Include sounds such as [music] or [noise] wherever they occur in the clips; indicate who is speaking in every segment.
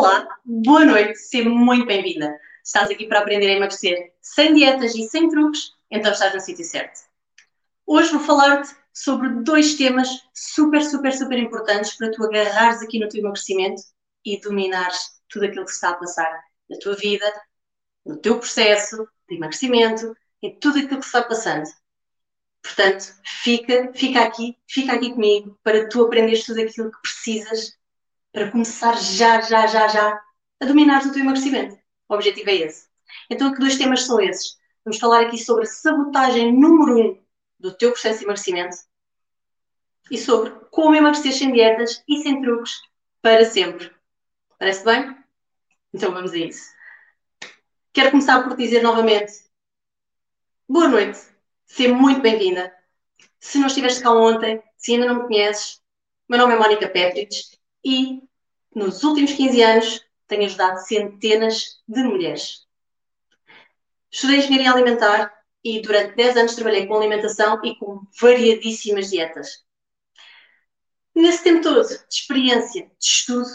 Speaker 1: Olá, boa noite, seja muito bem-vinda. Estás aqui para aprender a emagrecer sem dietas e sem truques, então estás no sítio certo. Hoje vou falar-te sobre dois temas super, super, super importantes para tu agarrares aqui no teu emagrecimento e dominares tudo aquilo que está a passar na tua vida, no teu processo de emagrecimento e tudo aquilo que se vai passando. Portanto, fica, fica aqui, fica aqui comigo para tu aprenderes tudo aquilo que precisas para começar já, já, já, já a dominar o teu emagrecimento. O objetivo é esse. Então, que dois temas são esses? Vamos falar aqui sobre a sabotagem número um do teu processo de emagrecimento e sobre como emagrecer sem dietas e sem truques para sempre. Parece bem? Então vamos a isso. Quero começar por dizer novamente boa noite, seja muito bem-vinda. Se não estiveste cá ontem, se ainda não me conheces, meu nome é Mónica Petrich e nos últimos 15 anos tenho ajudado centenas de mulheres. Estudei engenharia alimentar e durante 10 anos trabalhei com alimentação e com variadíssimas dietas. Nesse tempo todo de experiência, de estudo,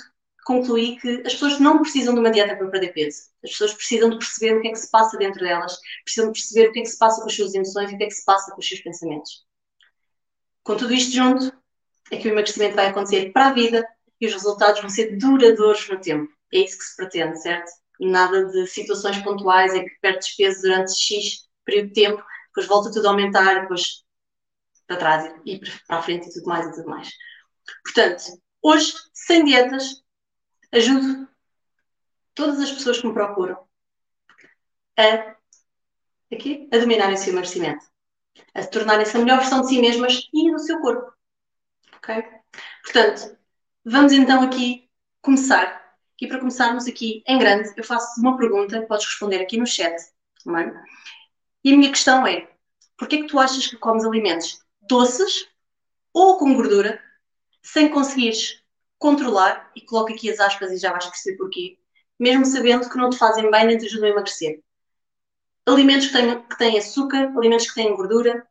Speaker 1: concluí que as pessoas não precisam de uma dieta para perder peso. As pessoas precisam de perceber o que é que se passa dentro delas, precisam de perceber o que é que se passa com as suas emoções e o que é que se passa com os seus pensamentos. Com tudo isto junto, é que o emagrecimento vai acontecer para a vida e os resultados vão ser duradouros no tempo. É isso que se pretende, certo? E nada de situações pontuais em que perdes peso durante X período de tempo, depois volta tudo a aumentar, depois para trás e para a frente e tudo mais e tudo mais. Portanto, hoje, sem dietas, ajudo todas as pessoas que me procuram a, aqui, a dominarem o seu emagrecimento, a tornarem-se a melhor versão de si mesmas e do seu corpo. Ok? Portanto, Vamos então aqui começar. E para começarmos aqui em grande, eu faço uma pergunta, podes responder aqui no chat. É? E a minha questão é: porquê é que tu achas que comes alimentos doces ou com gordura sem conseguires controlar, e coloco aqui as aspas e já vais perceber porquê, mesmo sabendo que não te fazem bem nem te ajudam a emagrecer? Alimentos que têm, que têm açúcar, alimentos que têm gordura.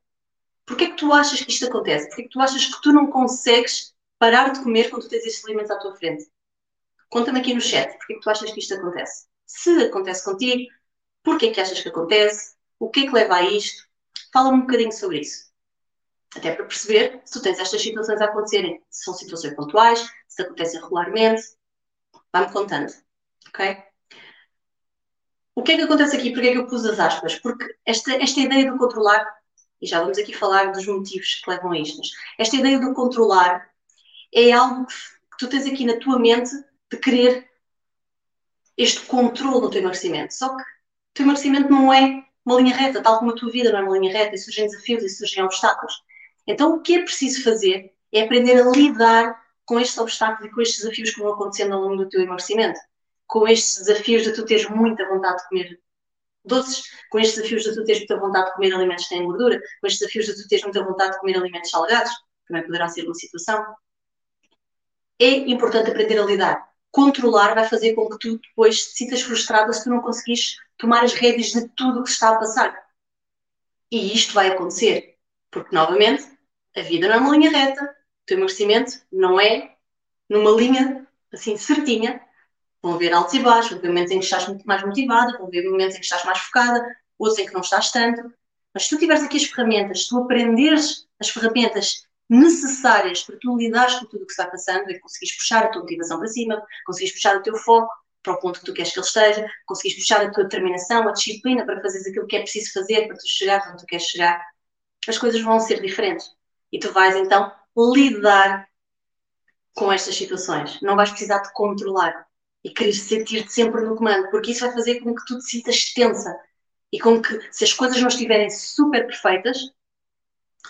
Speaker 1: Porquê é que tu achas que isto acontece? Porquê é que tu achas que tu não consegues parar de comer quando tu tens estes alimentos à tua frente? Conta-me aqui no chat, porque é que tu achas que isto acontece? Se acontece contigo, porquê é que achas que acontece? O que é que leva a isto? Fala-me um bocadinho sobre isso. Até para perceber se tu tens estas situações a acontecerem. Se são situações pontuais, se acontecem regularmente. Vai-me contando. Ok? O que é que acontece aqui? Porquê é que eu pus as aspas? Porque esta, esta ideia de controlar, e já vamos aqui falar dos motivos que levam a isto, esta ideia de controlar é algo que, tu tens aqui na tua mente de querer este controle no teu emagrecimento. Só que o teu emagrecimento não é uma linha reta, tal como a tua vida não é uma linha reta, e surgem desafios e surgem obstáculos. Então, o que é preciso fazer é aprender a lidar com estes obstáculos e com estes desafios que vão acontecendo ao longo do teu emagrecimento. Com estes desafios de tu teres muita vontade de comer doces, com estes desafios de tu teres muita vontade de comer alimentos que têm gordura, com estes desafios de tu teres muita vontade de comer alimentos salgados, também poderá ser uma situação é importante aprender a lidar. Controlar vai fazer com que tu depois te sintas frustrada se tu não conseguires tomar as rédeas de tudo o que está a passar. E isto vai acontecer, porque novamente a vida não é uma linha reta, o teu emagrecimento não é numa linha assim certinha. Vão haver altos e baixos, vão haver momentos em que estás muito mais motivada, vão haver momentos em que estás mais focada, outros em que não estás tanto. Mas se tu tiveres aqui as ferramentas, se tu aprenderes as ferramentas necessárias para tu lidares com tudo o que está passando e conseguires puxar a tua motivação para cima, conseguires puxar o teu foco para o ponto que tu queres que ele esteja, conseguires puxar a tua determinação, a disciplina para fazeres aquilo que é preciso fazer para tu chegares onde tu queres chegar, as coisas vão ser diferentes. E tu vais então lidar com estas situações. Não vais precisar de controlar e querer sentir-te sempre no comando, porque isso vai fazer com que tu te sintas tensa e com que, se as coisas não estiverem super perfeitas,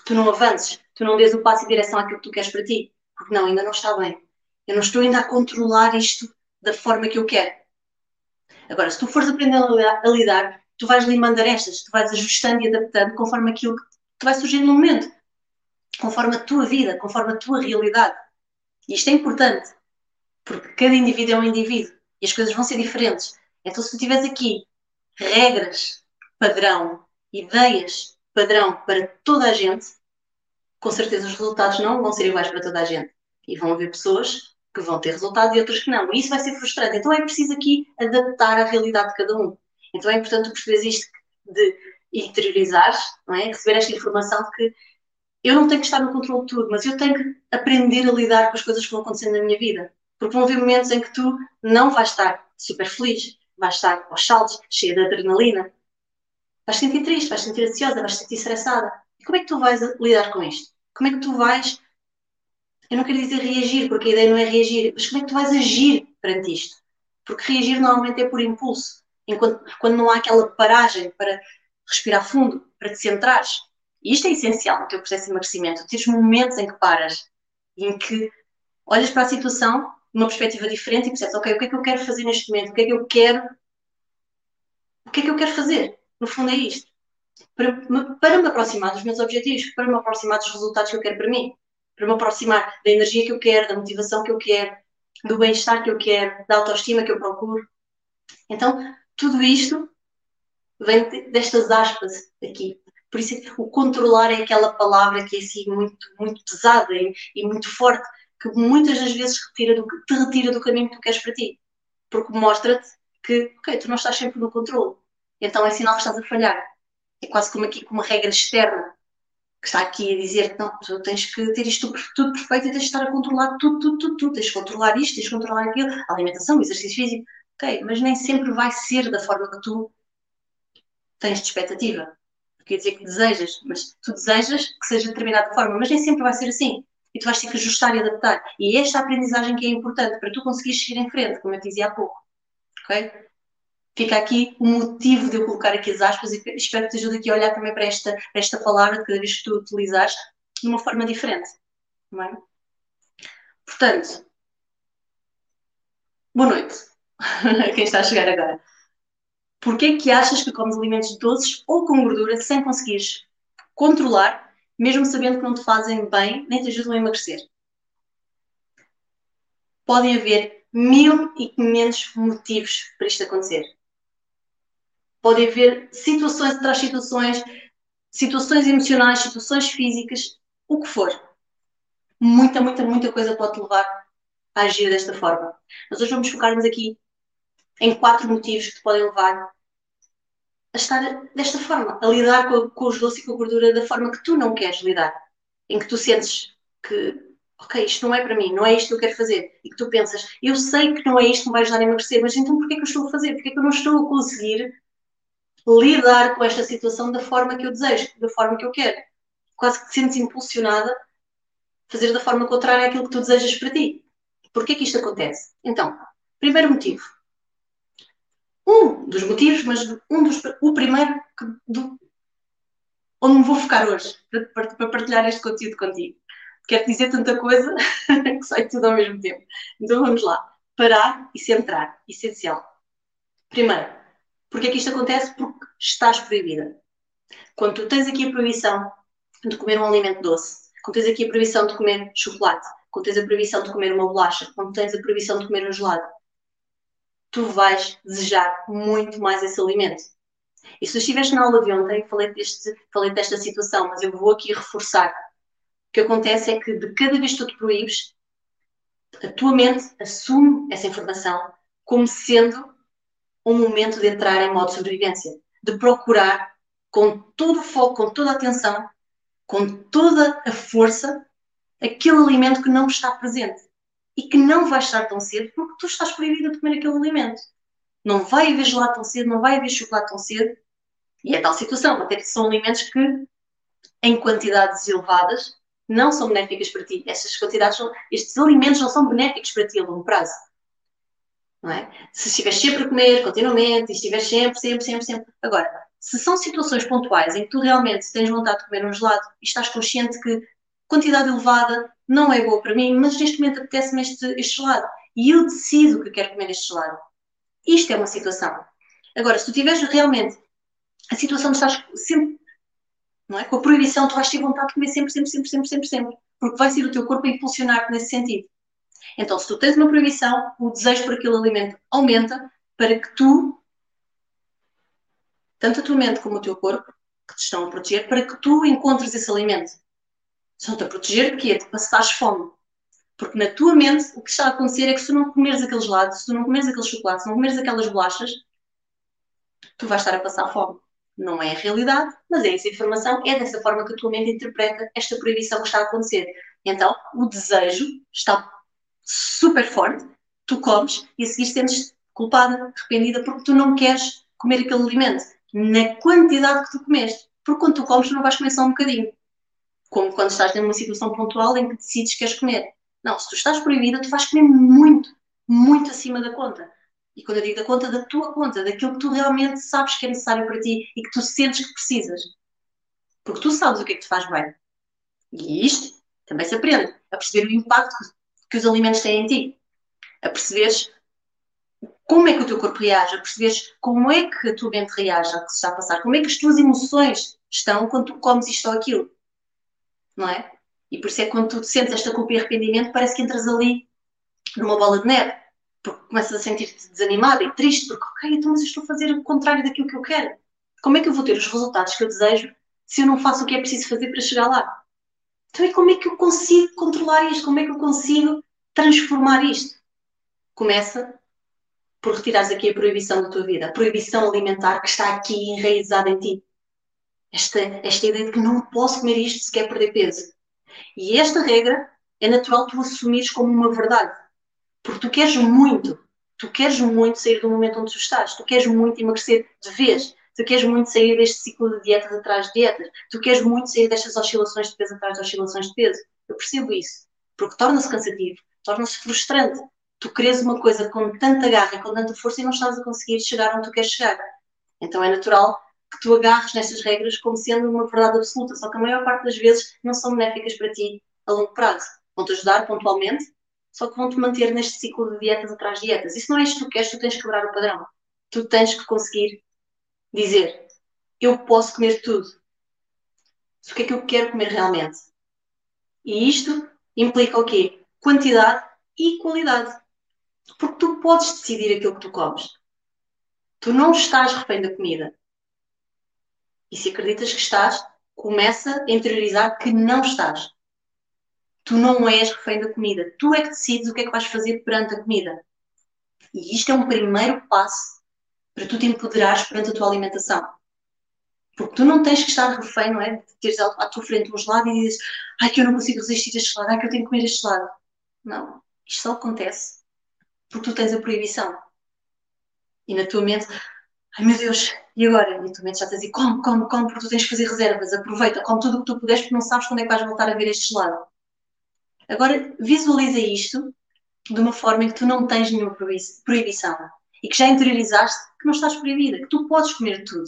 Speaker 1: tu não avances, tu não dês o passo em direção àquilo que tu queres para ti. Porque não, ainda não está bem. Eu não estou ainda a controlar isto da forma que eu quero. Agora, se tu fores aprendendo a lidar, tu vais limando arestas, tu vais ajustando e adaptando conforme aquilo que vai surgindo no momento. Conforme a tua vida, conforme a tua realidade. E isto é importante, porque cada indivíduo é um indivíduo e as coisas vão ser diferentes. Então, se tu tiveres aqui regras, padrão, ideias, padrão para toda a gente, com certeza os resultados não vão ser iguais para toda a gente. E vão haver pessoas que vão ter resultado e outras que não. E isso vai ser frustrante. Então é preciso aqui adaptar à realidade de cada um. Então é importante tu perceberes isto de interiorizar, não é? receber esta informação de que eu não tenho que estar no controle de tudo, mas eu tenho que aprender a lidar com as coisas que vão acontecendo na minha vida. Porque vão haver momentos em que tu não vais estar super feliz, vais estar aos saltos, cheia de adrenalina, vais sentir triste, vais sentir ansiosa, vais sentir estressada. E como é que tu vais lidar com isto? Como é que tu vais. Eu não quero dizer reagir, porque a ideia não é reagir, mas como é que tu vais agir perante isto? Porque reagir normalmente é por impulso, enquanto, quando não há aquela paragem para respirar fundo, para te centrares. E isto é essencial no teu processo de emagrecimento. Teres momentos em que paras, em que olhas para a situação numa perspectiva diferente e percebes, ok, o que é que eu quero fazer neste momento? O que é que eu quero? O que é que eu quero fazer? No fundo é isto. Para me, para me aproximar dos meus objetivos, para me aproximar dos resultados que eu quero para mim, para me aproximar da energia que eu quero, da motivação que eu quero, do bem-estar que eu quero, da autoestima que eu procuro. Então, tudo isto vem destas aspas aqui. Por isso, o controlar é aquela palavra que é assim muito, muito pesada e, e muito forte, que muitas das vezes retira do, te retira do caminho que tu queres para ti. Porque mostra-te que, ok, tu não estás sempre no controle. Então é sinal que estás a falhar. É quase como aqui uma regra externa que está aqui a dizer não, tu tens que ter isto tudo perfeito e tens de estar a controlar tudo, tudo, tudo, tudo. Tens de controlar isto, tens de controlar aquilo, alimentação, exercício físico. Ok, mas nem sempre vai ser da forma que tu tens de expectativa. Quer dizer que desejas, mas tu desejas que seja de determinada forma, mas nem sempre vai ser assim. E tu vais ter que ajustar e adaptar. E esta aprendizagem que é importante para tu conseguires seguir em frente, como eu te dizia há pouco. Ok? Fica aqui o motivo de eu colocar aqui as aspas e espero que te ajude aqui a olhar também para esta, esta palavra de cada vez que tu utilizares de uma forma diferente. Não é? Portanto, boa noite [laughs] a quem está a chegar agora. Porquê que achas que comes alimentos doces ou com gordura sem conseguires controlar, mesmo sabendo que não te fazem bem nem te ajudam a emagrecer? Podem haver 1500 motivos para isto acontecer. Podem haver situações atrás situações, situações emocionais, situações físicas, o que for. Muita, muita, muita coisa pode levar a agir desta forma. Mas hoje vamos focar-nos aqui em quatro motivos que te podem levar a estar desta forma, a lidar com, com os doces e com a gordura da forma que tu não queres lidar, em que tu sentes que, ok, isto não é para mim, não é isto que eu quero fazer, e que tu pensas, eu sei que não é isto que me vai ajudar a emagrecer, mas então porquê que eu estou a fazer? Porquê que eu não estou a conseguir lidar com esta situação da forma que eu desejo, da forma que eu quero? Quase que te sentes impulsionada a fazer da forma contrária àquilo que tu desejas para ti. Porquê que isto acontece? Então, primeiro motivo, um dos motivos, mas um dos, o primeiro que, do, onde me vou focar hoje para, para, partilhar este conteúdo contigo. Quero dizer tanta coisa [laughs] que sai tudo ao mesmo tempo. Então vamos lá. Parar e centrar. Essencial. Primeiro, porque é que isto acontece? Porque estás proibida. Quando tu tens aqui a proibição de comer um alimento doce, quando tens aqui a proibição de comer chocolate, quando tens a proibição de comer uma bolacha, quando tens a proibição de comer um gelado, tu vais desejar muito mais esse alimento. E se tu estiveres na aula de ontem, falei, deste, falei desta situação, mas eu vou aqui reforçar. O que acontece é que de cada vez que tu te proíbes, a tua mente assume essa informação como sendo um momento de entrar em modo de sobrevivência, de procurar com todo o foco, com toda a atenção, com toda a força, aquele alimento que não está presente e que não vai estar tão cedo porque tu estás proibida de comer aquele alimento. Não vai haver gelado tão cedo, não vai haver chocolate tão cedo. E é tal situação, até que são alimentos que, em quantidades elevadas, não são benéficas para ti. Estas quantidades estes alimentos não são benéficos para ti a longo prazo. Não é? Se estiveres sempre a comer continuamente, e estiveres sempre, sempre, sempre, sempre. Agora, se são situações pontuais em que tu realmente tens vontade de comer um gelado e estás consciente que quantidade elevada não é boa para mim, mas neste momento apetece-me este, este gelado. E eu decido que quero comer este gelado. Isto é uma situação. Agora, se tu tiveres realmente a situação de estar sempre, não é? Com a proibição, tu vais ter vontade de comer sempre, sempre, sempre, sempre, sempre, sempre. Porque vai ser o teu corpo a impulsionar-te nesse sentido. Então, se tu tens uma proibição, o desejo por aquele alimento aumenta para que tu, tanto a tua mente como o teu corpo, que te estão a proteger, para que tu encontres esse alimento. Estão-te a proteger de quê? De passares fome. Porque na tua mente o que está a acontecer é que se tu não comeres aqueles lados, se tu não comeres aqueles chocolates, se não comeres aquelas bolachas, tu vais estar a passar fome. Não é a realidade, mas é essa informação, é dessa forma que a tua mente interpreta esta proibição que está a acontecer. Então, o desejo está super forte, tu comes e a seguir sentes culpada, arrependida, porque tu não queres comer aquele alimento na quantidade que tu comeste. Porque quando tu comes, tu não vais comer só um bocadinho. Como quando estás numa situação pontual em que decides que queres comer. Não, se tu estás proibida, tu vais comer muito, muito acima da conta. E quando eu digo da conta, da tua conta, daquilo que tu realmente sabes que é necessário para ti e que tu sentes que precisas. Porque tu sabes o que é que te faz bem. E isto também se aprende. A perceber o impacto que os alimentos têm em ti. A perceberes como é que o teu corpo reage, a perceberes como é que a tua mente reage ao que se está a passar, como é que as tuas emoções estão quando tu comes isto ou aquilo. Não é? E por isso é que quando tu sentes esta culpa e arrependimento, parece que entras ali numa bola de neve porque começas a sentir-te desanimada e triste, porque, ok, então mas eu estou a fazer o contrário daquilo que eu quero. Como é que eu vou ter os resultados que eu desejo se eu não faço o que é preciso fazer para chegar lá? Então, e como é que eu consigo controlar isto? Como é que eu consigo transformar isto? Começa por retirares aqui a proibição da tua vida, a proibição alimentar que está aqui enraizada em ti. Esta, esta ideia de que não posso comer isto se quer perder peso. E esta regra é natural tu assumires como uma verdade. Porque tu queres muito, tu queres muito sair do momento onde tu estás, tu queres muito emagrecer de vez, tu queres muito sair deste ciclo de dietas atrás de dietas, tu queres muito sair destas oscilações de peso atrás de oscilações de peso. Eu percebo isso, porque torna-se cansativo, torna-se frustrante. Tu queres uma coisa com tanta garra, com tanta força e não estás a conseguir chegar onde tu queres chegar. Então é natural que tu agarres nestas regras como sendo uma verdade absoluta, só que a maior parte das vezes não são benéficas para ti a longo prazo. Vão-te ajudar pontualmente, só que vão-te manter neste ciclo de dietas atrás de dietas. Isso não é isto que tu queres, tu tens que quebrar o padrão. Tu tens que conseguir dizer: eu posso comer tudo. o que é que eu quero comer realmente? E isto implica o quê? Quantidade e qualidade. Porque tu podes decidir aquilo que tu comes. Tu não estás refém da comida. E se acreditas que estás, começa a interiorizar que não estás. Tu não és refém da comida. Tu é que decides o que é que vais fazer perante a comida. E isto é um primeiro passo para tu te empoderares perante a tua alimentação. Porque tu não tens que estar refém, não é? De teres à tua frente um gelado e dizes ai que eu não consigo resistir a este gelado, ai que eu tenho que comer este gelado. Não. Isto só acontece porque tu tens a proibição. E na tua mente, ai meu Deus, e agora? E na tua mente já tens e come, come, come, porque tu tens que fazer reservas, aproveita, come tudo o que tu puderes porque não sabes quando é que vais voltar a ver este gelado. Agora, visualiza isto de uma forma em que tu não tens nenhuma proibição e que já interiorizaste que não estás proibida, que tu podes comer tudo.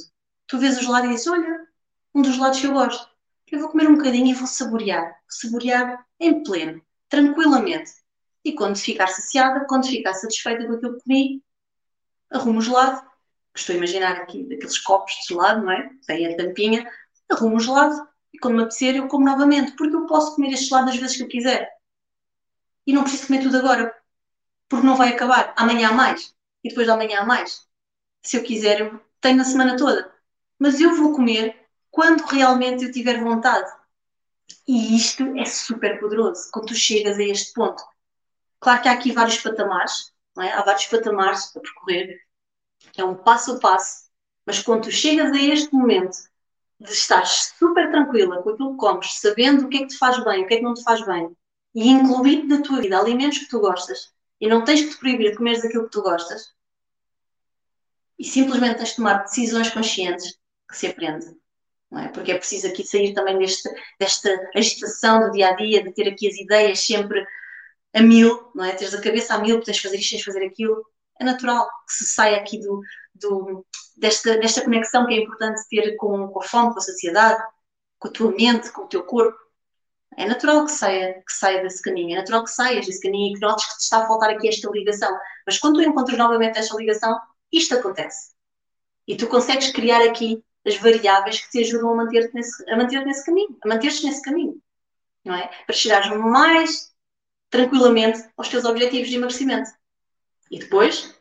Speaker 1: Tu vês o gelado e dizes: Olha, um dos gelados que eu gosto. Eu vou comer um bocadinho e vou saborear. Saborear em pleno, tranquilamente. E quando ficar saciada, quando ficar satisfeita com aquilo que comi, arrumo o gelado. Estou a imaginar aqui daqueles copos de gelado, não é? Tem a tampinha. Arrumo o gelado e quando me apetecer eu como novamente, porque eu posso comer este gelado as vezes que eu quiser. E não preciso comer tudo agora, porque não vai acabar. Amanhã há mais, e depois de amanhã há mais. Se eu quiser, eu tenho a semana toda. Mas eu vou comer quando realmente eu tiver vontade. E isto é super poderoso, quando tu chegas a este ponto. Claro que há aqui vários patamares, é? há vários patamares a percorrer, é um passo a passo, mas quando tu chegas a este momento de estar super tranquila com aquilo que comes, sabendo o que é que te faz bem, o que é que não te faz bem, e incluir na tua vida alimentos que tu gostas, e não tens que te proibir de comeres aquilo que tu gostas, e simplesmente tens de tomar decisões conscientes que se aprende. É? Porque é preciso aqui sair também deste, desta agitação do dia a dia, de ter aqui as ideias sempre a mil, não é? Teres a cabeça a mil, tens de fazer isto, tens de fazer aquilo. É natural que se saia aqui do, do, desta, desta conexão que é importante ter com, com a fome, com a saciedade, com a tua mente, com o teu corpo. É natural que saia, que saia desse caminho, é natural que saias desse caminho e que notes que te está a faltar aqui esta ligação. Mas quando tu encontras novamente esta ligação, isto acontece. E tu consegues criar aqui as variáveis que te ajudam a manter-te nesse, a manter nesse caminho, a manter-te nesse caminho, não é? Para chegares mais tranquilamente aos teus objetivos de emagrecimento. E depois,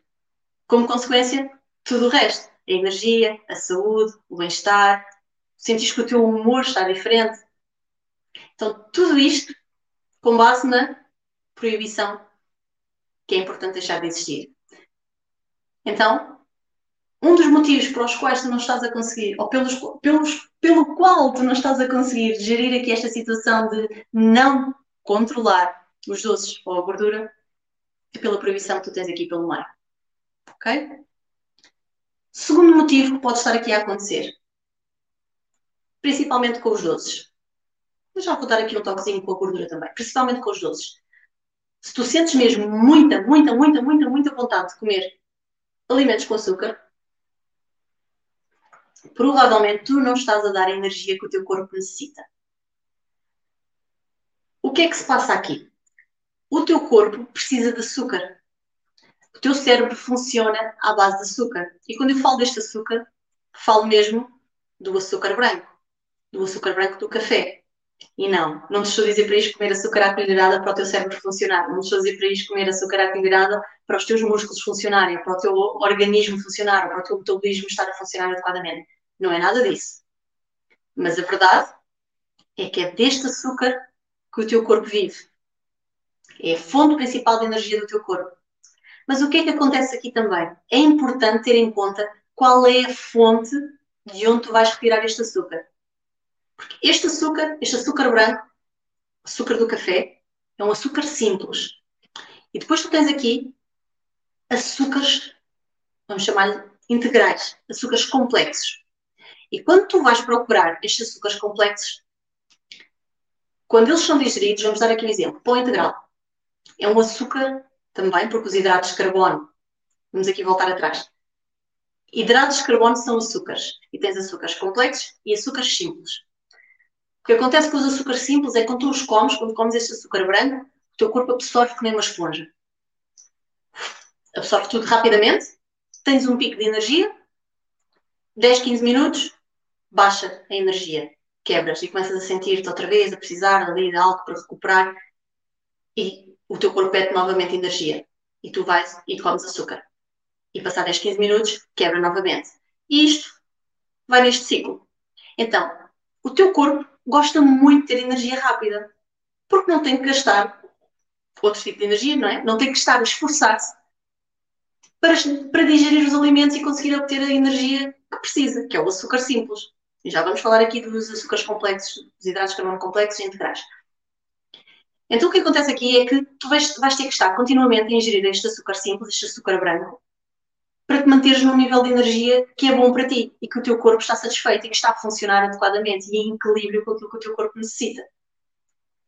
Speaker 1: como consequência, tudo o resto. A energia, a saúde, o bem-estar, sentis que o teu humor está diferente. Então, tudo isto com base na proibição que é importante deixar de existir. Então, um dos motivos pelos quais tu não estás a conseguir, ou pelos, pelos, pelo qual tu não estás a conseguir gerir aqui esta situação de não controlar os doces ou a gordura, é pela proibição que tu tens aqui pelo meio. Ok? Segundo motivo que pode estar aqui a acontecer, principalmente com os doces. Mas já vou dar aqui um toquezinho com a gordura também, principalmente com os doces. Se tu sentes mesmo muita, muita, muita, muita, muita vontade de comer alimentos com açúcar, provavelmente tu não estás a dar a energia que o teu corpo necessita. O que é que se passa aqui? O teu corpo precisa de açúcar. O teu cérebro funciona à base de açúcar. E quando eu falo deste açúcar, falo mesmo do açúcar branco, do açúcar branco do café. E não, não te estou a dizer para isto comer açúcar à colherada para o teu cérebro funcionar. Não te estou a dizer para isto comer açúcar à colherada para os teus músculos funcionarem, para o teu organismo funcionar, para o teu metabolismo estar a funcionar adequadamente. Não é nada disso. Mas a verdade é que é deste açúcar que o teu corpo vive. É a fonte principal de energia do teu corpo. Mas o que é que acontece aqui também? É importante ter em conta qual é a fonte de onde tu vais retirar este açúcar. Porque este açúcar, este açúcar branco, açúcar do café, é um açúcar simples. E depois tu tens aqui açúcares, vamos chamar-lhe integrais, açúcares complexos. E quando tu vais procurar estes açúcares complexos, quando eles são digeridos, vamos dar aqui um exemplo, pão integral. É um açúcar também, porque os hidratos de carbono, vamos aqui voltar atrás. Hidratos de carbono são açúcares. E tens açúcares complexos e açúcares simples. O que acontece com os açúcares simples é que quando tu os comes, quando comes este açúcar branco, o teu corpo absorve nem uma esponja. Absorve tudo rapidamente, tens um pico de energia, 10, 15 minutos, baixa a energia, quebras e começas a sentir-te outra vez, a precisar ali de algo para recuperar e o teu corpo pede novamente energia e tu vais e comes açúcar. E passar 10, 15 minutos, quebra novamente. E isto vai neste ciclo. Então, o teu corpo gosta muito de ter energia rápida, porque não tem que gastar outro tipo de energia, não é? Não tem que estar a esforçar-se para, para digerir os alimentos e conseguir obter a energia que precisa, que é o açúcar simples. E já vamos falar aqui dos açúcares complexos, dos hidratos de carbono complexos e integrais. Então o que acontece aqui é que tu vais, vais ter que estar continuamente a ingerir este açúcar simples, este açúcar branco, para te manteres num nível de energia que é bom para ti e que o teu corpo está satisfeito e que está a funcionar adequadamente e em equilíbrio com aquilo que o teu corpo necessita.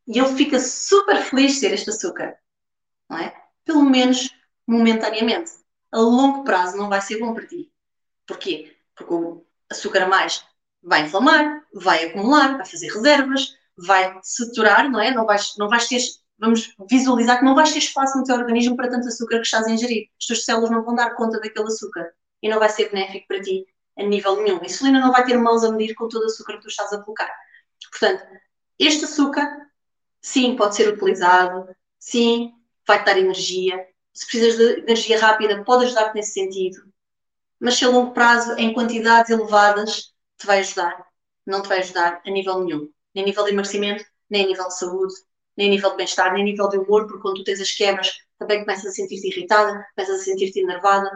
Speaker 1: E ele fica super feliz de ter este açúcar, não é? Pelo menos momentaneamente. A longo prazo não vai ser bom para ti. Porquê? Porque o açúcar a mais vai inflamar, vai acumular, vai fazer reservas, vai saturar, não é? Não vais, não vais ter vamos visualizar que não vais ter espaço no teu organismo para tanto açúcar que estás a ingerir. As tuas células não vão dar conta daquele açúcar e não vai ser benéfico para ti a nível nenhum. A insulina não vai ter mãos a medir com todo o açúcar que tu estás a colocar. Portanto, este açúcar, sim, pode ser utilizado, sim, vai-te dar energia. Se precisas de energia rápida, pode ajudar-te nesse sentido. Mas se a longo prazo, em quantidades elevadas, te vai ajudar. Não te vai ajudar a nível nenhum. Nem a nível de emagrecimento, nem a nível de saúde, nem a nível de bem-estar, nem a nível de humor, porque quando tu tens as quebras, também começas a sentir-te irritada, começas a sentir-te enervada.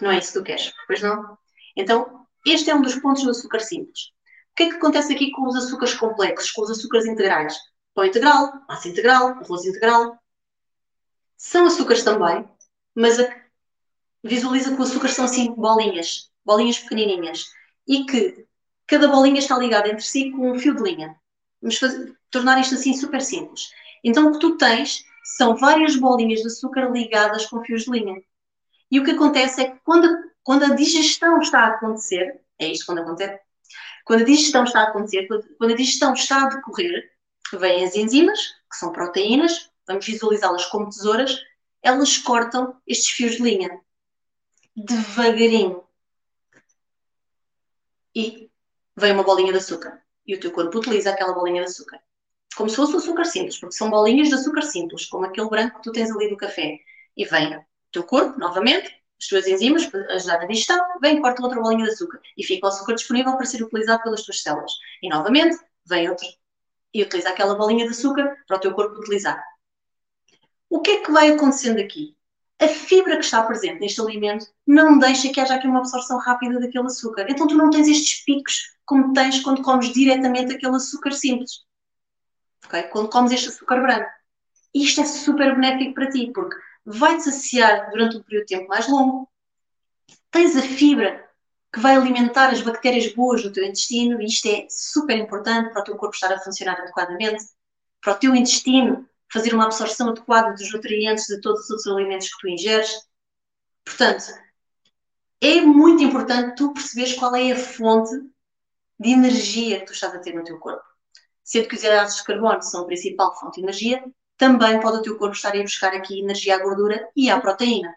Speaker 1: Não é isso que tu queres, pois não? Então, este é um dos pontos do açúcar simples. O que é que acontece aqui com os açúcares complexos, com os açúcares integrais? Pão integral, massa integral, arroz integral. São açúcares também, mas a... visualiza que os açúcares são assim bolinhas, bolinhas pequenininhas, e que cada bolinha está ligada entre si com um fio de linha. Vamos fazer, tornar isto assim super simples. Então o que tu tens são várias bolinhas de açúcar ligadas com fios de linha. E o que acontece é que quando, quando a digestão está a acontecer, é isto quando acontece, quando a digestão está a acontecer, quando a digestão está a decorrer, vêm as enzimas, que são proteínas, vamos visualizá-las como tesouras, elas cortam estes fios de linha devagarinho. E vem uma bolinha de açúcar e o teu corpo utiliza aquela bolinha de açúcar. Como se fosse o açúcar simples, porque são bolinhas de açúcar simples, como aquele branco que tu tens ali do café. E vem o teu corpo, novamente, as tuas enzimas para ajudar na digestão, vem corta outra bolinha de açúcar. E fica o açúcar disponível para ser utilizado pelas tuas células. E novamente, vem outro e utiliza aquela bolinha de açúcar para o teu corpo utilizar. o que é que vai acontecendo aqui? A fibra que está presente neste alimento não deixa que haja aqui uma absorção rápida daquele açúcar. Então tu não tens estes picos como tens quando comes diretamente aquele açúcar simples. Okay? Quando comes este açúcar branco. Isto é super benéfico para ti, porque vai-te saciar durante um período de tempo mais longo. Tens a fibra que vai alimentar as bactérias boas do teu intestino, e isto é super importante para o teu corpo estar a funcionar adequadamente, para o teu intestino fazer uma absorção adequada dos nutrientes de todos os alimentos que tu ingeres. Portanto, é muito importante tu perceberes qual é a fonte de energia que tu estás a ter no teu corpo. Sendo que os hidratos de carbono são a principal fonte de energia, também pode o teu corpo estar a buscar aqui energia à gordura e à proteína.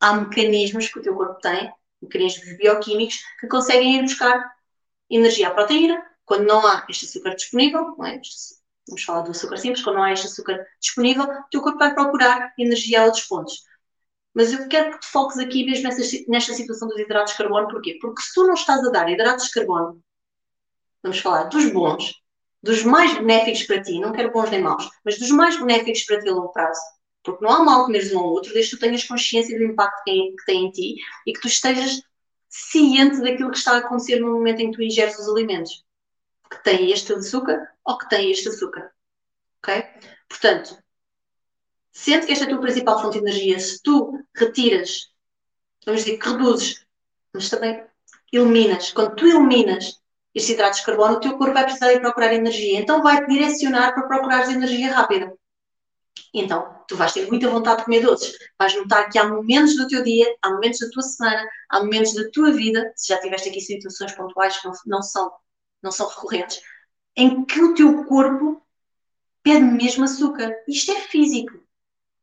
Speaker 1: Há mecanismos que o teu corpo tem, mecanismos bioquímicos, que conseguem ir buscar energia à proteína quando não há este açúcar disponível, não é? Este vamos falar do açúcar simples, quando não há este açúcar disponível, o teu corpo vai procurar energia a outros pontos. Mas eu quero que te foques aqui mesmo nesta, nesta situação dos hidratos de carbono, porquê? Porque se tu não estás a dar hidratos de carbono, vamos falar dos bons, dos mais benéficos para ti, não quero bons nem maus, mas dos mais benéficos para ti a longo prazo, porque não há mal comeres um ao outro, desde que tu tenhas consciência do impacto que tem em ti e que tu estejas ciente daquilo que está a acontecer no momento em que tu ingeres os alimentos que tem este açúcar ou que tem este açúcar. Ok? Portanto, sente que esta é a tua principal fonte de energia. Se tu retiras, vamos dizer que reduzes, mas também eliminas, quando tu eliminas estes hidratos de carbono, o teu corpo vai precisar de procurar energia. Então vai-te direcionar para procurar energia rápida. Então, tu vais ter muita vontade de comer doces. Vais notar que há momentos do teu dia, há momentos da tua semana, há momentos da tua vida, se já tiveste aqui situações pontuais que não, não são não são recorrentes, em que o teu corpo pede mesmo açúcar. Isto é físico.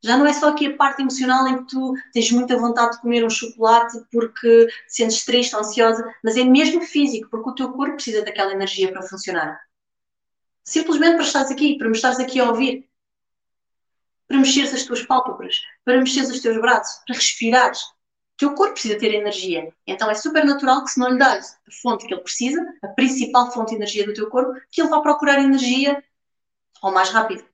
Speaker 1: Já não é só aqui a parte emocional em que tu tens muita vontade de comer um chocolate porque sentes triste ansiosa, mas é mesmo físico, porque o teu corpo precisa daquela energia para funcionar. Simplesmente para estares aqui, para me estares aqui a ouvir, para mexeres as tuas pálpebras, para mexeres os teus braços, para respirares. Teu corpo precisa ter energia. Então é super natural que se não lhe dás a fonte que ele precisa, a principal fonte de energia do teu corpo, que ele vá procurar energia ao mais rápido.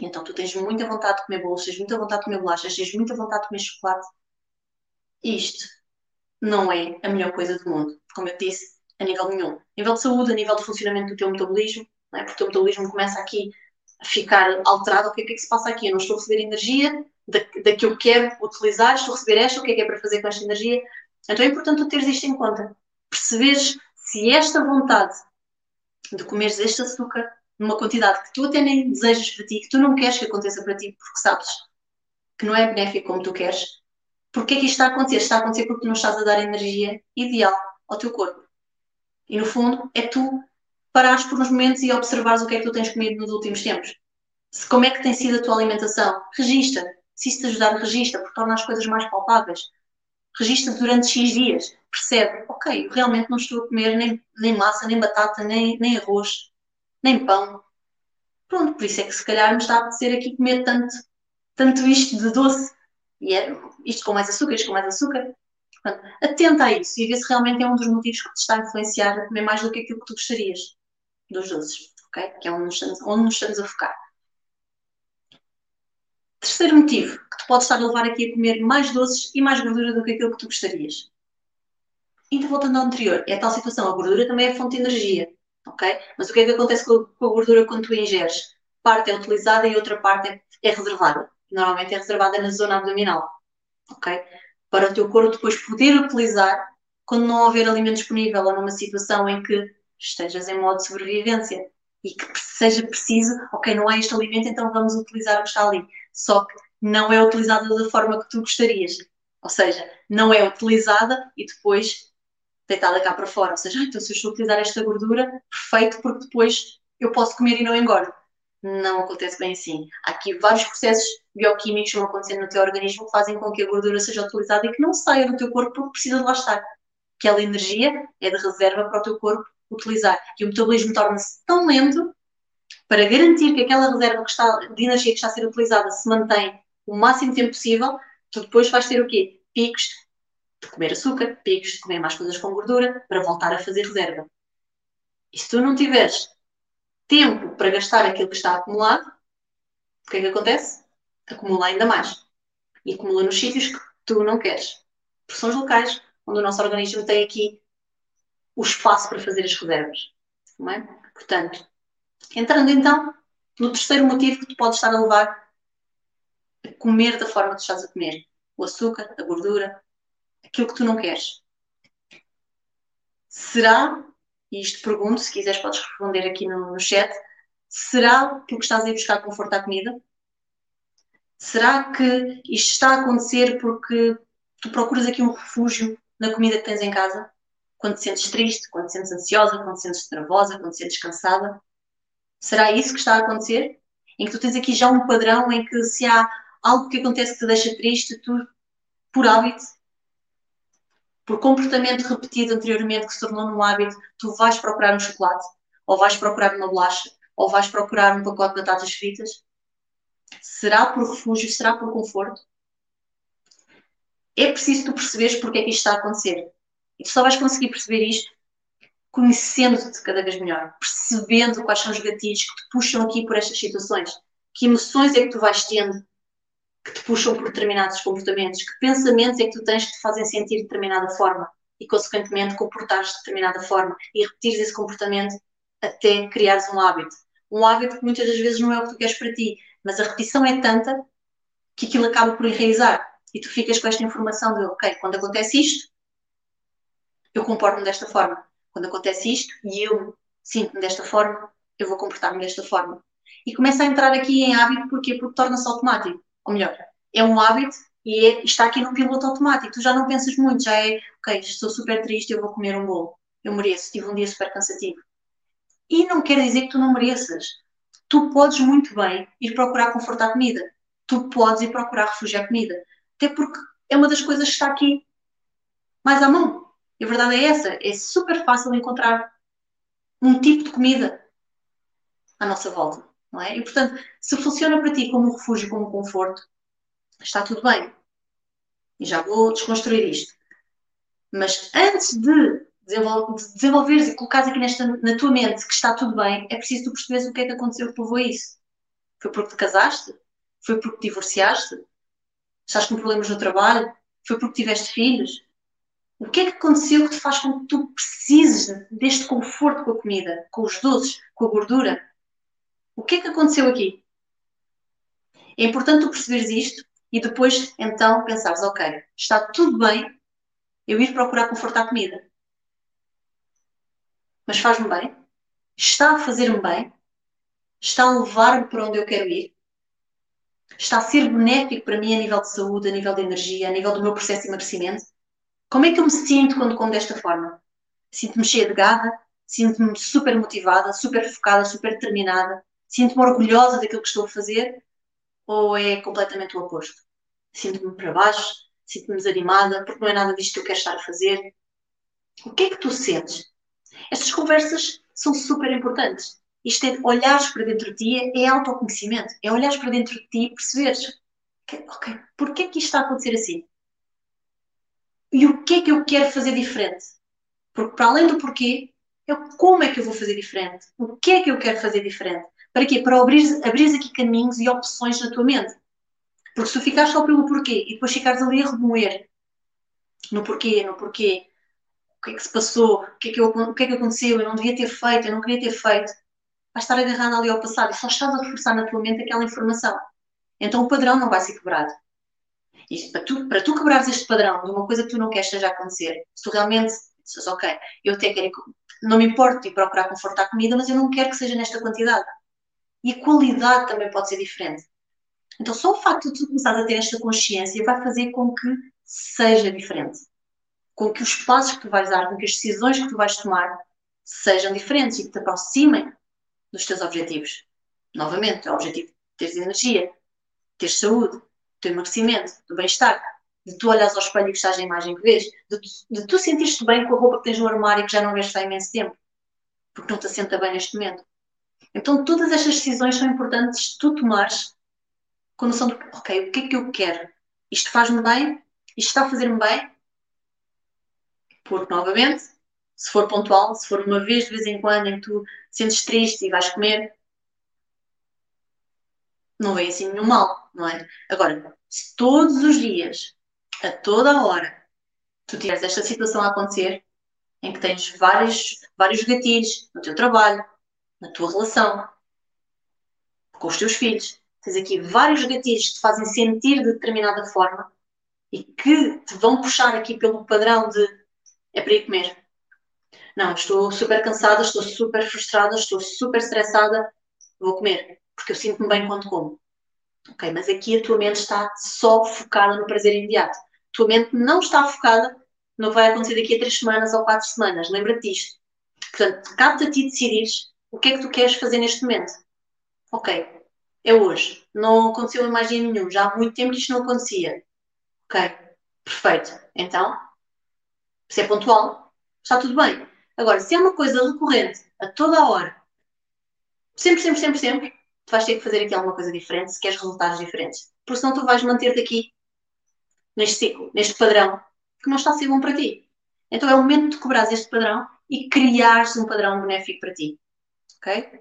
Speaker 1: Então tu tens muita vontade de comer bolos, tens muita vontade de comer bolachas, tens muita vontade de comer chocolate. Isto não é a melhor coisa do mundo, como eu disse, a nível nenhum. A nível de saúde, a nível de funcionamento do teu metabolismo, não é? porque o teu metabolismo começa aqui a ficar alterado. O que é que, é que se passa aqui? Eu não estou a receber energia, da, da que quero utilizar, estou a receber esta, o que é que é para fazer com esta energia. Então é importante tu teres isto em conta. Perceberes se esta vontade de comeres este açúcar numa quantidade que tu até nem desejas para ti, que tu não queres que aconteça para ti, porque sabes que não é benéfico como tu queres, porque é que isto está a acontecer? Está a acontecer porque tu não estás a dar a energia ideal ao teu corpo. E no fundo é tu parares por uns momentos e observares o que é que tu tens comido nos últimos tempos. Se, como é que tem sido a tua alimentação? Registra se isso te ajudar, registra, porque torna as coisas mais palpáveis. Registra durante X dias, percebe, ok, realmente não estou a comer nem, nem massa, nem batata, nem, nem arroz, nem pão. Pronto, por isso é que se calhar me está a apetecer aqui comer tanto, tanto isto de doce. E é isto com mais açúcar, isto com mais açúcar. Portanto, atenta a isso e vê se realmente é um dos motivos que te está a influenciar a comer mais do que aquilo que tu gostarias dos doces, ok? Que é onde nos estamos, onde nos estamos a focar. Terceiro motivo, que tu podes estar a levar aqui a comer mais doces e mais gordura do que aquilo que tu gostarias. Então, voltando ao anterior, é a tal situação, a gordura também é fonte de energia, ok? Mas o que é que acontece com a gordura quando tu ingeres? Parte é utilizada e outra parte é, é reservada. Normalmente é reservada na zona abdominal, ok? Para o teu corpo depois poder utilizar quando não houver alimento disponível ou numa situação em que estejas em modo de sobrevivência e que seja preciso, ok, não há este alimento, então vamos utilizar o que está ali. Só que não é utilizada da forma que tu gostarias. Ou seja, não é utilizada e depois deitada cá para fora. Ou seja, ah, então se eu estou a utilizar esta gordura, perfeito, porque depois eu posso comer e não engordo. Não acontece bem assim. Há aqui vários processos bioquímicos que vão acontecendo no teu organismo que fazem com que a gordura seja utilizada e que não saia do teu corpo porque precisa de lá estar. Aquela energia é de reserva para o teu corpo utilizar. E o metabolismo torna-se tão lento para garantir que aquela reserva que está, de energia que está a ser utilizada se mantém o máximo tempo possível, tu depois vais ter o quê? Picos de comer açúcar, picos de comer mais coisas com gordura, para voltar a fazer reserva. E se tu não tiveres tempo para gastar aquilo que está acumulado, o que é que acontece? acumula ainda mais. E acumula nos sítios que tu não queres. Pressões locais, onde o nosso organismo tem aqui o espaço para fazer as reservas. Não é? Portanto, entrando então no terceiro motivo que tu podes estar a levar a comer da forma que estás a comer. O açúcar, a gordura, aquilo que tu não queres. Será, e isto pergunto, se quiseres podes responder aqui no, no chat, será porque estás a ir buscar conforto à comida? Será que isto está a acontecer porque tu procuras aqui um refúgio na comida que tens em casa? Quando te sentes triste, quando te sentes ansiosa, quando te sentes nervosa, quando te sentes cansada? Será isso que está a acontecer? Em que tu tens aqui já um padrão em que se há algo que acontece que te deixa triste, tu, por hábito, por comportamento repetido anteriormente que se tornou num hábito, tu vais procurar um chocolate, ou vais procurar uma bolacha, ou vais procurar um pacote de batatas fritas? Será por refúgio? Será por conforto? É preciso tu perceberes porque é que isto está a acontecer. E tu só vais conseguir perceber isto conhecendo-te cada vez melhor, percebendo quais são os gatilhos que te puxam aqui por estas situações, que emoções é que tu vais tendo que te puxam por determinados comportamentos, que pensamentos é que tu tens que te fazem sentir de determinada forma e, consequentemente, comportares de determinada forma e repetires esse comportamento até criares um hábito. Um hábito que muitas das vezes não é o que tu queres para ti, mas a repetição é tanta que aquilo acaba por enraizar e tu ficas com esta informação de, ok, quando acontece isto, eu comporto-me desta forma. Quando acontece isto e eu sinto-me desta forma, eu vou comportar-me desta forma. E começa a entrar aqui em hábito, porquê? Porque torna-se automático. Ou melhor, é um hábito e é, está aqui no piloto automático. Tu já não pensas muito, já é, ok, estou super triste, eu vou comer um bolo. Eu mereço, tive um dia super cansativo. E não quer dizer que tu não mereças. Tu podes muito bem ir procurar conforto à comida. Tu podes ir procurar refúgio à comida. Até porque é uma das coisas que está aqui mais à mão. E a verdade é essa. É super fácil encontrar um tipo de comida à nossa volta. Não é? E, portanto, se funciona para ti como um refúgio, como um conforto, está tudo bem. E já vou desconstruir isto. Mas antes de desenvolveres e colocares aqui nesta, na tua mente que está tudo bem, é preciso tu perceberes o que é que aconteceu que a isso. Foi porque te casaste? Foi porque te divorciaste? Estás com problemas no trabalho? Foi porque tiveste filhos? O que é que aconteceu que te faz com que tu precises deste conforto com a comida, com os doces, com a gordura? O que é que aconteceu aqui? É importante tu perceberes isto e depois então pensares, ok, está tudo bem eu ir procurar conforto à comida. Mas faz-me bem? Está a fazer-me bem? Está a levar-me para onde eu quero ir? Está a ser benéfico para mim a nível de saúde, a nível de energia, a nível do meu processo de emagrecimento? Como é que eu me sinto quando como desta forma? Sinto-me cheia de garra, sinto-me super motivada, super focada, super determinada, Sinto-me orgulhosa daquilo que estou a fazer ou é completamente o oposto? Sinto-me para baixo, sinto-me desanimada porque não é nada disto que eu quero estar a fazer. O que é que tu sentes? Estas conversas são super importantes. Isto é olhares para dentro de ti, é autoconhecimento. É olhares para dentro de ti e perceberes ok, porquê é que isto está a acontecer assim? E o que é que eu quero fazer diferente? Porque para além do porquê, é como é que eu vou fazer diferente? O que é que eu quero fazer diferente? Para quê? Para abrir, abrir aqui caminhos e opções na tua mente. Porque se tu ficares só pelo porquê e depois ficares ali a remoer no porquê, no porquê, o que é que se passou, o que é que, eu, o que, é que aconteceu, eu não devia ter feito, eu não queria ter feito, vais estar agarrado ali ao passado e só estás a reforçar na tua mente aquela informação. Então o padrão não vai ser quebrado. E para tu, para tu quebrares este padrão de uma coisa que tu não queres esteja a acontecer, se tu realmente dizes, ok, eu até quero, não me importo de procurar confortar a comida, mas eu não quero que seja nesta quantidade e a qualidade também pode ser diferente. Então, só o facto de tu começares a ter esta consciência vai fazer com que seja diferente. Com que os passos que tu vais dar, com que as decisões que tu vais tomar sejam diferentes e que te aproximem dos teus objetivos. Novamente, o objetivo de teres energia, teres saúde, teu emagrecimento, do bem-estar, de tu olhares ao espelho e gostares da imagem que vês, de, de tu sentir-te bem com a roupa que tens no armário e que já não vês há imenso tempo, porque não te assenta bem neste momento. Então, todas estas decisões são importantes tu tomares com noção de, ok, o que é que eu quero? Isto faz-me bem? Isto está a fazer-me bem? Porque, novamente, se for pontual, se for uma vez de vez em quando em que tu sentes triste e vais comer, não vem assim nenhum mal, não é? Agora, se todos os dias, a toda hora, tu tiveres esta situação a acontecer, em que tens vários, vários gatilhos no teu trabalho, na tua relação, com os teus filhos, tens aqui vários gatilhos que te fazem sentir de determinada forma e que te vão puxar aqui pelo padrão de é para ir comer. Não, estou super cansada, estou super frustrada, estou super estressada, vou comer, porque eu sinto-me bem quando como. Ok, mas aqui a tua mente está só focada no prazer imediato. A tua mente não está focada no que vai acontecer daqui a três semanas ou quatro semanas. Lembra-te disto. Portanto, cabe-te a ti decidires o que é que tu queres fazer neste momento. Ok, é hoje. Não aconteceu em mais dia nenhum. Já há muito tempo que isto não acontecia. Ok, perfeito. Então, se é pontual, está tudo bem. Agora, se é uma coisa recorrente, a toda a hora, sempre, sempre, sempre, sempre, tu vais ter que fazer aqui alguma coisa diferente se queres resultados diferentes. Porque senão tu vais manter-te aqui, neste ciclo, neste padrão, que não está a ser bom para ti. Então é o momento de cobrares este padrão e criares um padrão benéfico para ti. Ok?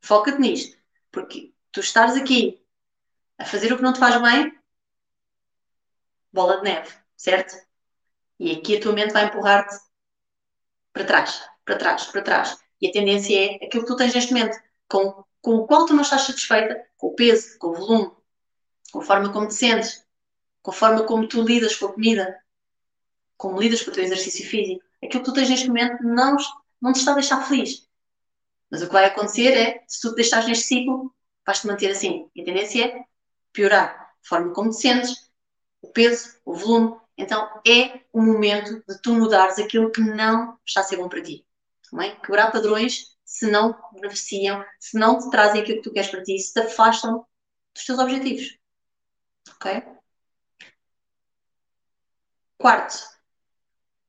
Speaker 1: Foca-te nisto. Porque tu estás aqui a fazer o que não te faz bem, bola de neve, certo? E aqui a tua mente vai empurrar-te para trás, para trás, para trás. E a tendência é aquilo que tu tens neste momento, com, com o qual tu não estás satisfeita, com o peso, com o volume, com a forma como te sentes, com a forma como tu lidas com a comida, como lidas com o teu exercício físico. Aquilo que tu tens neste momento não, não te está a deixar feliz. Mas o que vai acontecer é, se tu te deixares neste ciclo, vais-te manter assim. E a tendência é piorar a forma como te sentes, o peso, o volume. Então é o momento de tu mudares aquilo que não está a ser bom para ti. Também? É? Quebrar padrões se não te beneficiam, se não te trazem aquilo que tu queres para ti, se te afastam dos teus objetivos. Ok? Quarto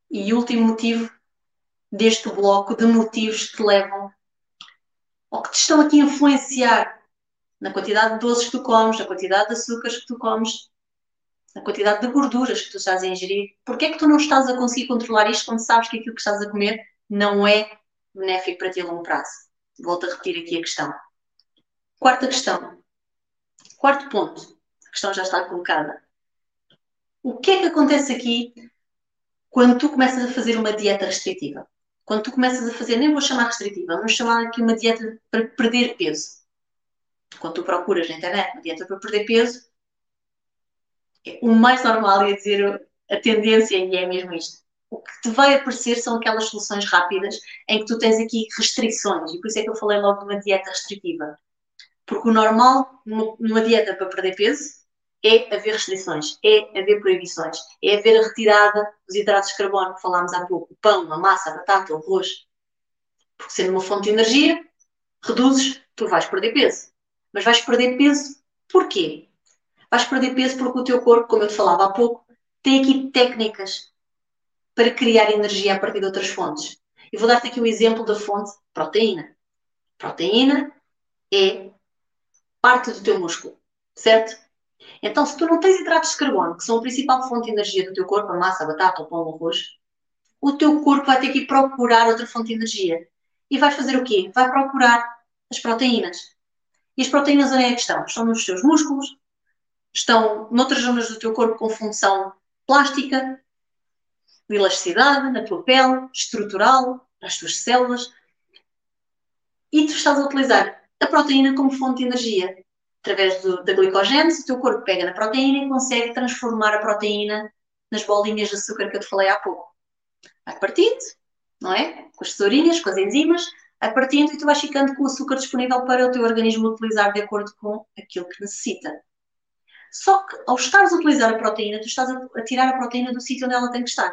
Speaker 1: e último motivo deste bloco de motivos que te levam ou que te estão aqui a influenciar na quantidade de doces que tu comes, na quantidade de açúcares que tu comes, na quantidade de gorduras que tu estás a ingerir. Porquê é que tu não estás a conseguir controlar isto quando sabes que aquilo que estás a comer não é benéfico para ti a longo prazo? Volto a repetir aqui a questão. Quarta questão. Quarto ponto. A questão já está colocada. O que é que acontece aqui quando tu começas a fazer uma dieta restritiva? Quando tu começas a fazer, nem vou chamar restritiva, vamos chamar aqui uma dieta para perder peso. Quando tu procuras na internet uma dieta para perder peso, é o mais normal é dizer a tendência, e é mesmo isto. O que te vai aparecer são aquelas soluções rápidas em que tu tens aqui restrições, e por isso é que eu falei logo de uma dieta restritiva. Porque o normal numa dieta para perder peso é haver restrições, é haver proibições, é haver a retirada dos hidratos de carbono que falámos há pouco, o pão, a massa, a batata, o arroz. Porque sendo uma fonte de energia, reduzes, tu vais perder peso. Mas vais perder peso porquê? Vais perder peso porque o teu corpo, como eu te falava há pouco, tem aqui técnicas para criar energia a partir de outras fontes. E vou dar-te aqui o exemplo da fonte proteína. Proteína é parte do teu músculo, certo? Então, se tu não tens hidratos de carbono, que são a principal fonte de energia do teu corpo, a massa, a batata, o pão, o arroz, o teu corpo vai ter que procurar outra fonte de energia. E vai fazer o quê? Vai procurar as proteínas. E as proteínas onde é que estão? Estão nos teus músculos, estão noutras zonas do teu corpo com função plástica, de elasticidade, na tua pele, estrutural, nas tuas células. E tu estás a utilizar a proteína como fonte de energia através do, da glicogênese, o teu corpo pega na proteína e consegue transformar a proteína nas bolinhas de açúcar que eu te falei há pouco. Vai partindo, não é? Com as tesourinhas, com as enzimas, vai partindo e tu vais ficando com o açúcar disponível para o teu organismo utilizar de acordo com aquilo que necessita. Só que ao estares a utilizar a proteína, tu estás a, a tirar a proteína do sítio onde ela tem que estar.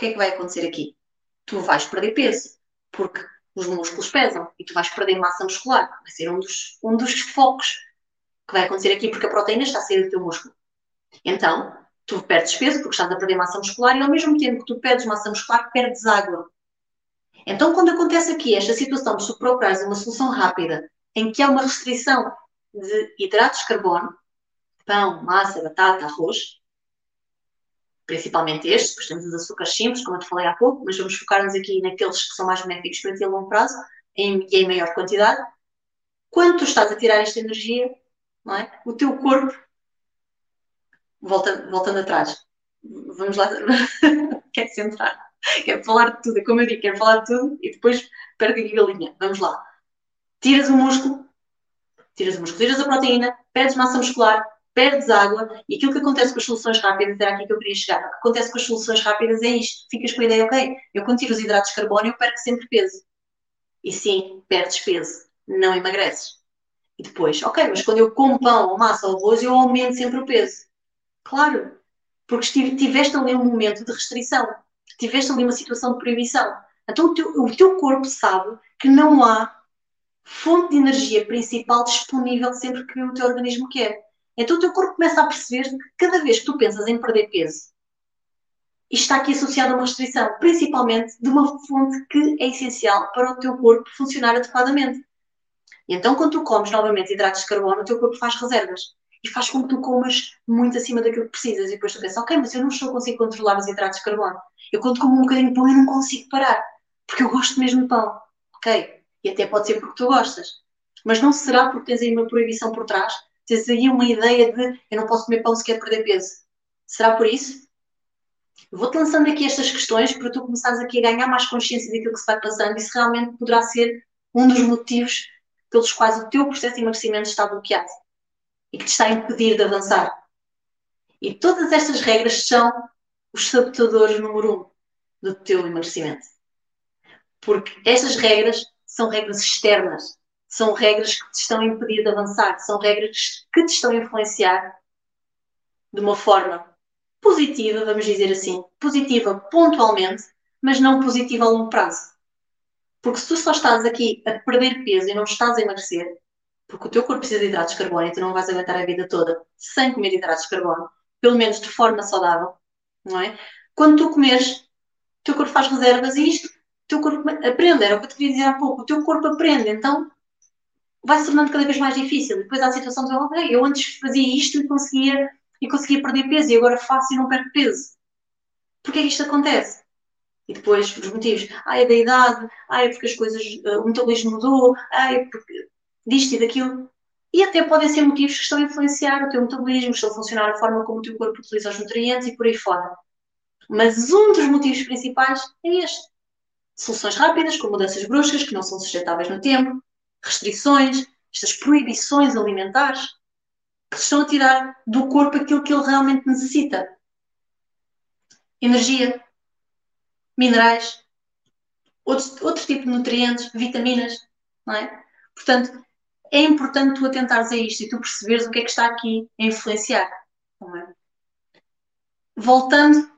Speaker 1: Que é que vai acontecer aqui? Tu vais perder peso, porque os músculos pesam e tu vais perder massa muscular. Vai ser um dos, um dos focos que vai acontecer aqui, porque a proteína está a sair do teu músculo. Então, tu perdes peso porque estás a perder massa muscular e ao mesmo tempo que tu perdes massa muscular, perdes água. Então, quando acontece aqui esta situação de tu procurares uma solução rápida em que há uma restrição de hidratos de carbono, pão, massa, batata, arroz, principalmente estes, depois temos os açúcares simples, como eu te falei há pouco, mas vamos focar-nos aqui naqueles que são mais benéficos para ti a longo prazo e em maior quantidade. quando tu estás a tirar esta energia, não é? o teu corpo, volta, voltando atrás, vamos lá, [laughs] quer centrar, quer falar de tudo, é como eu digo, quer falar de tudo e depois perde aqui a linha. Vamos lá. Tiras o músculo, tiras o músculo, tiras a proteína, perdes massa muscular, perdes água e aquilo que acontece com as soluções rápidas, era aqui que eu queria chegar, o que acontece com as soluções rápidas é isto, ficas com a ideia, ok, eu quando tiro os hidratos de carbono eu perco sempre peso. E sim, perdes peso, não emagreces. E depois, ok, mas quando eu como pão ou massa ou arroz, eu aumento sempre o peso. Claro, porque tiveste ali um momento de restrição, tiveste ali uma situação de proibição. Então o teu, o teu corpo sabe que não há fonte de energia principal disponível sempre que o teu organismo quer. Então o teu corpo começa a perceber que cada vez que tu pensas em perder peso, isto está aqui associado a uma restrição, principalmente de uma fonte que é essencial para o teu corpo funcionar adequadamente. E então, quando tu comes novamente hidratos de carbono, o teu corpo faz reservas e faz com que tu comas muito acima daquilo que precisas. E depois tu pensas, ok, mas eu não estou a conseguir controlar os hidratos de carbono. Eu, quando como um bocadinho de pão, eu não consigo parar, porque eu gosto mesmo de pão. Ok? E até pode ser porque tu gostas. Mas não será porque tens aí uma proibição por trás tens aí uma ideia de eu não posso comer pão se quer perder peso. Será por isso? Vou-te lançando aqui estas questões para tu começares aqui a ganhar mais consciência daquilo que se vai passando e se realmente poderá ser um dos motivos pelos quais o teu processo de emagrecimento está bloqueado e que te está a impedir de avançar. E todas estas regras são os sabotadores número um do teu emagrecimento. Porque estas regras são regras externas são regras que te estão a impedir de avançar, são regras que te estão a influenciar de uma forma positiva, vamos dizer assim, positiva pontualmente, mas não positiva a longo prazo. Porque se tu só estás aqui a perder peso e não estás a emagrecer, porque o teu corpo precisa de hidratos de carbono e tu não vais aguentar a vida toda sem comer hidratos de carbono, pelo menos de forma saudável, não é? Quando tu comeres, o teu corpo faz reservas e isto, o teu corpo aprende, era o que eu te queria dizer há pouco, o teu corpo aprende, então vai se tornando cada vez mais difícil. Depois há a situação de, ok, eu antes fazia isto e conseguia, e conseguia perder peso e agora faço e não perco peso. Porquê é que isto acontece? E depois os motivos, ah, é da idade, ah, é porque as coisas, uh, o metabolismo mudou, ah, é porque disto e daquilo. E até podem ser motivos que estão a influenciar o teu metabolismo, estão a funcionar a forma como o teu corpo utiliza os nutrientes e por aí fora. Mas um dos motivos principais é este. Soluções rápidas, com mudanças bruscas, que não são sustentáveis no tempo, restrições, estas proibições alimentares, que estão a tirar do corpo aquilo que ele realmente necessita. Energia, minerais, outro, outro tipo de nutrientes, vitaminas, não é? Portanto, é importante tu atentares a isto e tu perceberes o que é que está aqui a influenciar. É? Voltando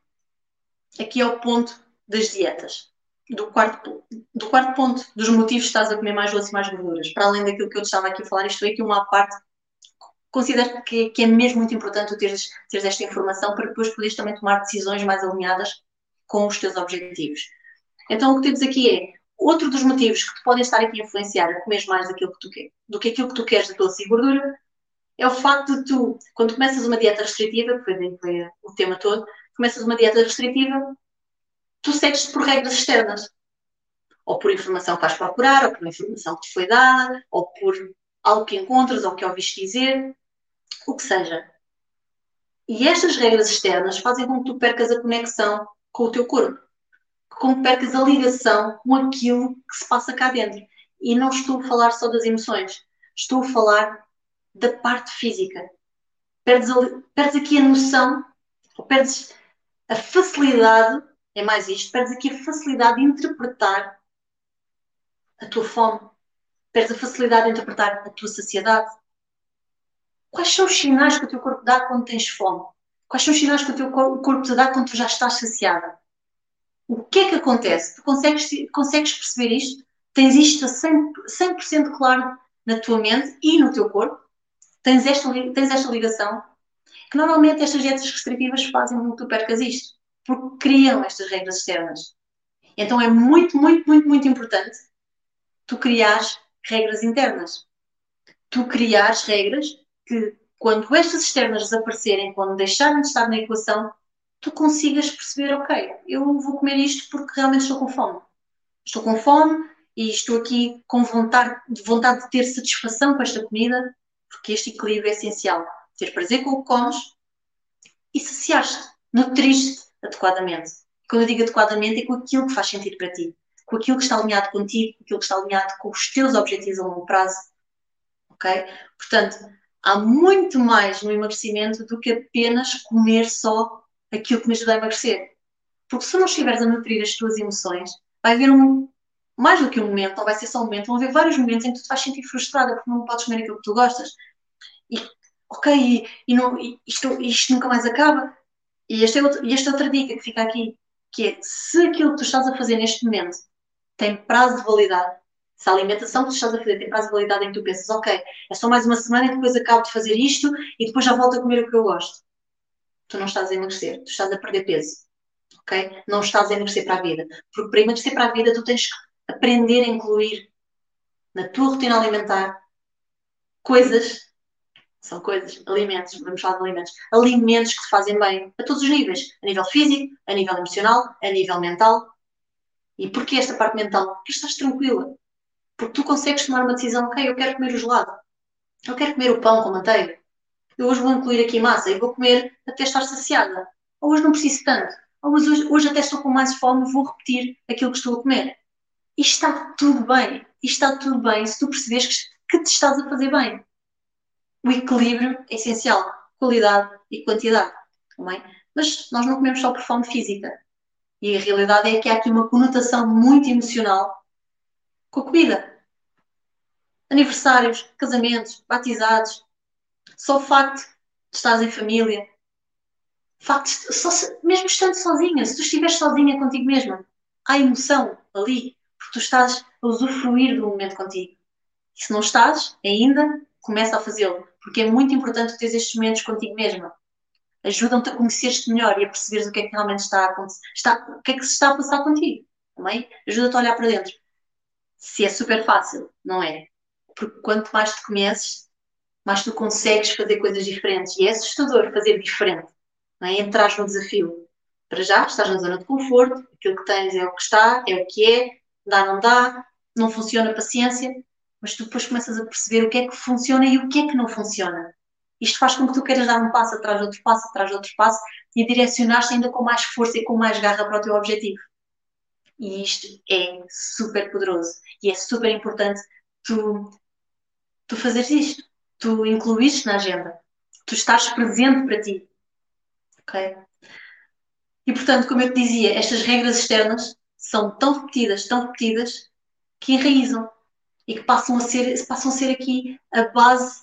Speaker 1: aqui ao ponto das dietas do quarto, do quarto ponto, dos motivos que estás a comer mais doce e mais gorduras. Para além daquilo que eu te estava aqui a falar, isto foi aqui uma parte. Considero que, que é mesmo muito importante teres, teres esta informação para depois poderes também tomar decisões mais alinhadas com os teus objetivos. Então, o que temos aqui é outro dos motivos que te podem estar aqui a influenciar a comer mais aquilo que tu queres, do que aquilo que tu queres de doce e gordura, é o facto de tu, quando começas uma dieta restritiva, que foi o tema todo, começas uma dieta restritiva, tu segues por regras externas. Ou por informação que vais procurar, ou por informação que te foi dada, ou por algo que encontras, ou que ouviste dizer, o que seja. E estas regras externas fazem com que tu percas a conexão com o teu corpo, com que percas a ligação com aquilo que se passa cá dentro. E não estou a falar só das emoções, estou a falar da parte física. Perdes, a, perdes aqui a noção, ou perdes a facilidade é mais isto, perdes aqui a facilidade de interpretar a tua fome, perdes a facilidade de interpretar a tua saciedade. Quais são os sinais que o teu corpo dá quando tens fome? Quais são os sinais que o teu corpo te dá quando tu já estás saciada? O que é que acontece? Tu consegues, consegues perceber isto? Tens isto a 100%, 100 claro na tua mente e no teu corpo? Tens esta, tens esta ligação? Que normalmente estas dietas restritivas fazem com que tu percas isto porque criam estas regras externas. Então é muito, muito, muito, muito importante tu criares regras internas. Tu criares regras que, quando estas externas desaparecerem, quando deixarem de estar na equação, tu consigas perceber, ok, eu vou comer isto porque realmente estou com fome. Estou com fome e estou aqui com vontade, vontade de ter satisfação com esta comida, porque este equilíbrio é essencial. Ter prazer com o que comes e saciaste, nutriste adequadamente. Quando eu digo adequadamente, é com aquilo que faz sentido para ti, com aquilo que está alinhado contigo, com aquilo que está alinhado com os teus objetivos a longo prazo. Ok? Portanto, há muito mais no emagrecimento do que apenas comer só aquilo que me ajuda a emagrecer. Porque se não estiveres a nutrir as tuas emoções, vai haver um, mais do que um momento, não vai ser só um momento, vão haver vários momentos em que tu te vais sentir frustrada porque não podes comer aquilo que tu gostas. E, ok, e, e não, e isto, isto nunca mais acaba. E esta, é outra, esta outra dica que fica aqui, que é, se aquilo que tu estás a fazer neste momento tem prazo de validade, se a alimentação que tu estás a fazer tem prazo de validade em que tu pensas, ok, é só mais uma semana e depois acabo de fazer isto e depois já volto a comer o que eu gosto. Tu não estás a emagrecer, tu estás a perder peso. Ok? Não estás a emagrecer para a vida. Porque para emagrecer para a vida tu tens que aprender a incluir na tua rotina alimentar coisas, são coisas, alimentos, vamos falar de alimentos, alimentos que fazem bem a todos os níveis, a nível físico, a nível emocional, a nível mental. E porquê esta parte mental? Porque estás tranquila. Porque tu consegues tomar uma decisão, ok, eu quero comer o gelado, eu quero comer o pão com manteiga, eu hoje vou incluir aqui massa e vou comer até estar saciada. Ou hoje não preciso tanto. Ou hoje, hoje até estou com mais fome, vou repetir aquilo que estou a comer. E está tudo bem. E está tudo bem se tu perceberes que, que te estás a fazer bem. O equilíbrio é essencial. Qualidade e quantidade. Também. Mas nós não comemos só por fome física. E a realidade é que há aqui uma conotação muito emocional com a comida. Aniversários, casamentos, batizados. Só o facto de estás em família. Facto só, mesmo estando sozinha, se tu estiveres sozinha contigo mesma, há emoção ali porque tu estás a usufruir do momento contigo. E se não estás ainda, começa a fazê-lo, porque é muito importante ter estes momentos contigo mesma. Ajudam-te a conhecer-te melhor e a perceberes o que é que realmente está a acontecer, está, o que é que se está a passar contigo. Também ajuda-te a olhar para dentro. Se é super fácil, não é? Porque quanto mais te conheces, mais tu consegues fazer coisas diferentes. E é assustador fazer diferente. Não é? Entrar no desafio. Para já, estás na zona de conforto, aquilo que tens é o que está, é o que é, dá, não dá, não funciona, paciência, mas tu depois começas a perceber o que é que funciona e o que é que não funciona. Isto faz com que tu queiras dar um passo atrás de outro passo, atrás de outro passo e direcionar-te ainda com mais força e com mais garra para o teu objetivo. E isto é super poderoso e é super importante tu, tu fazeres isto, tu incluires na agenda, tu estás presente para ti. Ok? E portanto, como eu te dizia, estas regras externas são tão repetidas, tão repetidas, que enraizam e que passam a ser, passam a ser aqui a base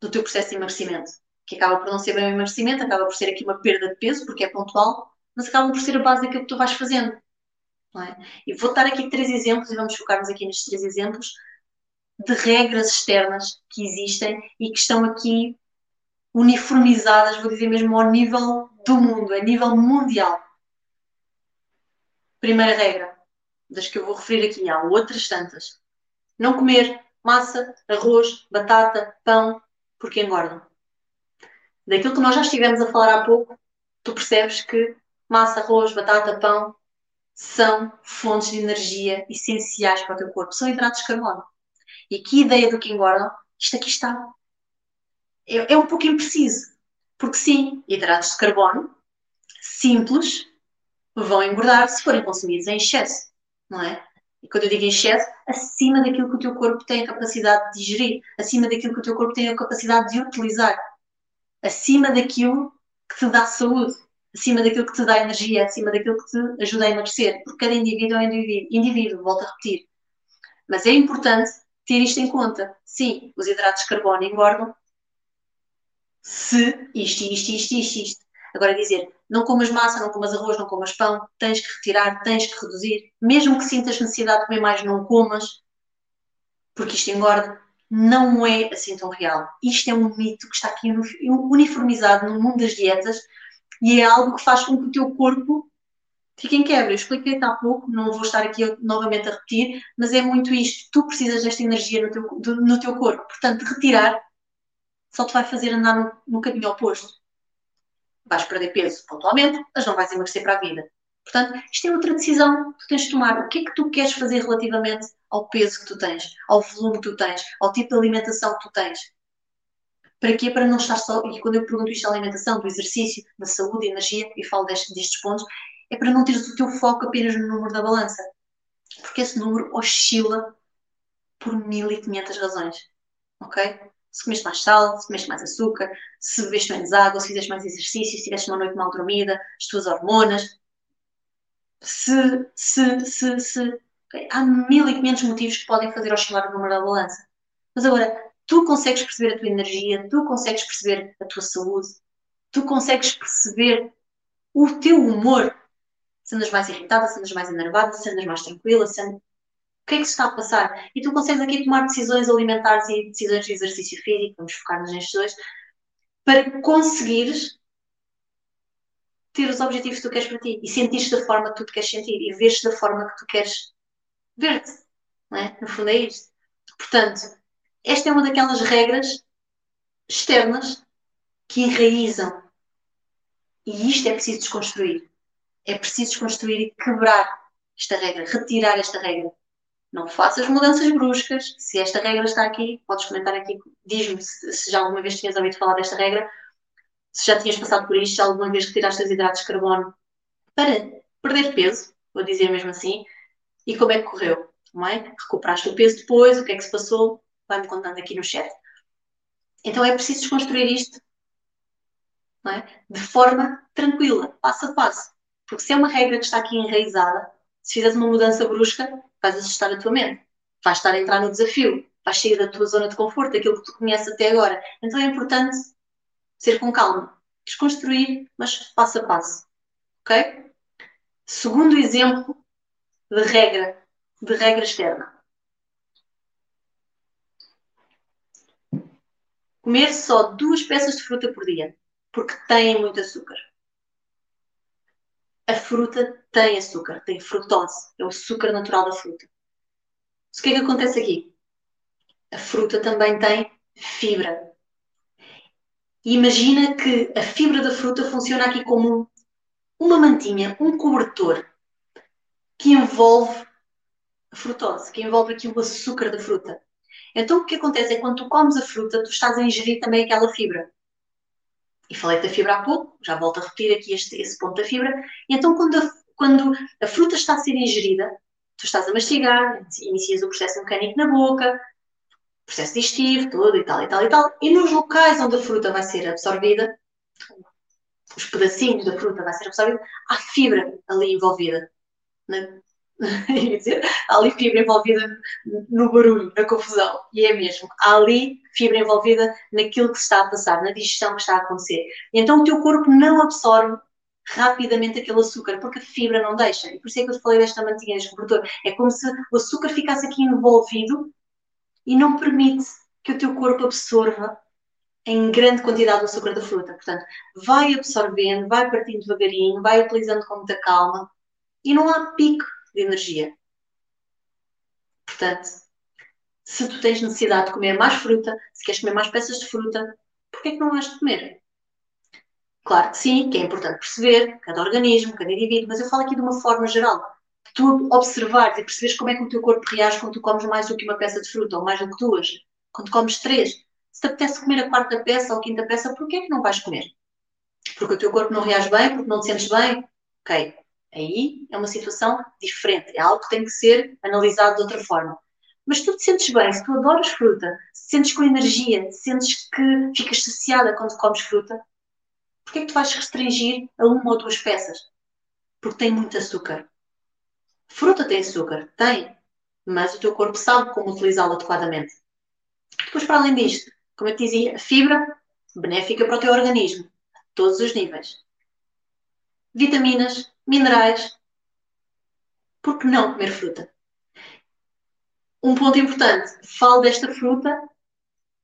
Speaker 1: do teu processo de emagrecimento. Que acaba por não ser bem um emagrecimento, acaba por ser aqui uma perda de peso, porque é pontual, mas acaba por ser a base daquilo que tu vais fazendo. É? E vou dar aqui três exemplos, e vamos focar-nos aqui nestes três exemplos, de regras externas que existem e que estão aqui uniformizadas, vou dizer mesmo, ao nível do mundo, a nível mundial. Primeira regra, das que eu vou referir aqui, há outras tantas. Não comer massa, arroz, batata, pão, porque engordam. Daquilo que nós já estivemos a falar há pouco, tu percebes que massa, arroz, batata, pão são fontes de energia essenciais para o teu corpo, são hidratos de carbono. E a ideia do que engordam, isto aqui está. É, é um pouco impreciso. Porque sim, hidratos de carbono simples, vão engordar se forem consumidos em excesso, não é? E quando eu digo em excesso, acima daquilo que o teu corpo tem a capacidade de digerir, acima daquilo que o teu corpo tem a capacidade de utilizar, acima daquilo que te dá saúde, acima daquilo que te dá energia, acima daquilo que te ajuda a emagrecer, porque cada indivíduo é um indivíduo, indivíduo volto a repetir. Mas é importante ter isto em conta. Sim, os hidratos de carbono engordam se isto, isto, isto, isto, isto. Agora dizer, não comas massa, não comas arroz, não comas pão, tens que retirar, tens que reduzir. Mesmo que sintas necessidade de comer mais, não comas, porque isto engorda. Não é assim tão real. Isto é um mito que está aqui uniformizado no mundo das dietas e é algo que faz com que o teu corpo fique em quebra. Eu expliquei-te há pouco, não vou estar aqui novamente a repetir, mas é muito isto. Tu precisas desta energia no teu, no teu corpo. Portanto, retirar só te vai fazer andar no, no caminho oposto vais perder peso pontualmente, mas não vais emagrecer para a vida. Portanto, isto é outra decisão que tens de tomar. O que é que tu queres fazer relativamente ao peso que tu tens, ao volume que tu tens, ao tipo de alimentação que tu tens? Para quê? Para não estar só. E quando eu pergunto isto da alimentação, do exercício, da saúde, energia, e falo destes, destes pontos, é para não teres o teu foco apenas no número da balança. Porque esse número oscila por 1500 razões. Ok? Se comeste mais sal, se comeste mais açúcar, se bebeste menos água, se fizeste mais exercício, se tiveste uma noite mal dormida, as tuas hormonas, se, se, se, se. Há 1500 motivos que podem fazer oscilar o número da balança. Mas agora, tu consegues perceber a tua energia, tu consegues perceber a tua saúde, tu consegues perceber o teu humor. Se andas mais irritada, se andas mais enervada, se andas mais tranquila, se andas... o que é que se está a passar? E tu consegues aqui tomar decisões alimentares e decisões de exercício físico, vamos focar-nos nestes dois, para conseguires ter os objetivos que tu queres para ti e sentir-te da forma que tu queres sentir e ver-te da forma que tu queres ver-te. É? No fundo é isto. Portanto, esta é uma daquelas regras externas que enraizam. E isto é preciso desconstruir. É preciso desconstruir e quebrar esta regra, retirar esta regra. Não faças mudanças bruscas. Se esta regra está aqui, podes comentar aqui, diz-me se, já alguma vez tinhas ouvido falar desta regra se já tinhas passado por isto, se alguma vez retiraste os hidratos de carbono para perder peso, vou dizer mesmo assim, e como é que correu? Não é? Recuperaste o peso depois, o que é que se passou? Vai-me contando aqui no chat. Então é preciso desconstruir isto é? de forma tranquila, passo a passo. Porque se é uma regra que está aqui enraizada, se fizeres uma mudança brusca, vais assustar a tua mente. Vais estar a entrar no desafio, vais sair da tua zona de conforto, daquilo que tu conheces até agora. Então é importante ser com calma, desconstruir, mas passo a passo. Ok? Segundo exemplo de regra, de regra externa. Comer só duas peças de fruta por dia, porque têm muito açúcar. A fruta tem açúcar, tem frutose, é o açúcar natural da fruta. Mas o que é que acontece aqui? A fruta também tem fibra, e imagina que a fibra da fruta funciona aqui como uma mantinha, um cobertor que envolve a frutose, que envolve aqui o açúcar da fruta. Então o que acontece é que quando tu comes a fruta, tu estás a ingerir também aquela fibra. E falei da fibra há pouco, já volto a repetir aqui este, esse ponto da fibra. E então quando a, quando a fruta está a ser ingerida, tu estás a mastigar, inicias o processo mecânico na boca, processo digestivo todo e tal e tal e tal. E nos locais onde a fruta vai ser absorvida, os pedacinhos da fruta vai ser absorvida, há fibra ali envolvida. Dizer, [laughs] há ali fibra envolvida no barulho, na confusão. E é mesmo. Há ali fibra envolvida naquilo que se está a passar, na digestão que está a acontecer. E então o teu corpo não absorve rapidamente aquele açúcar, porque a fibra não deixa. E por isso é que eu te falei desta mantinha, deste cobertor. É como se o açúcar ficasse aqui envolvido e não permite que o teu corpo absorva em grande quantidade o açúcar da fruta. Portanto, vai absorvendo, vai partindo devagarinho, vai utilizando com muita calma e não há pico de energia. Portanto, se tu tens necessidade de comer mais fruta, se queres comer mais peças de fruta, porquê é que não has de comer? Claro que sim, que é importante perceber cada organismo, cada indivíduo, mas eu falo aqui de uma forma geral tu observares e perceberes como é que o teu corpo reage quando tu comes mais do que uma peça de fruta ou mais do que duas, quando comes três. Se te apetece comer a quarta peça ou a quinta peça, porquê é que não vais comer? Porque o teu corpo não reage bem, porque não te sentes bem? Ok. Aí é uma situação diferente, é algo que tem que ser analisado de outra forma. Mas tu te sentes bem, se tu adoras fruta, se sentes com energia, se sentes que ficas saciada quando comes fruta, porquê é que tu vais restringir a uma ou duas peças? Porque tem muito açúcar. Fruta tem açúcar? Tem. Mas o teu corpo sabe como utilizá-lo adequadamente. Depois, para além disto, como eu te dizia, a fibra benéfica para o teu organismo, a todos os níveis. Vitaminas, minerais. Por que não comer fruta? Um ponto importante, falo desta fruta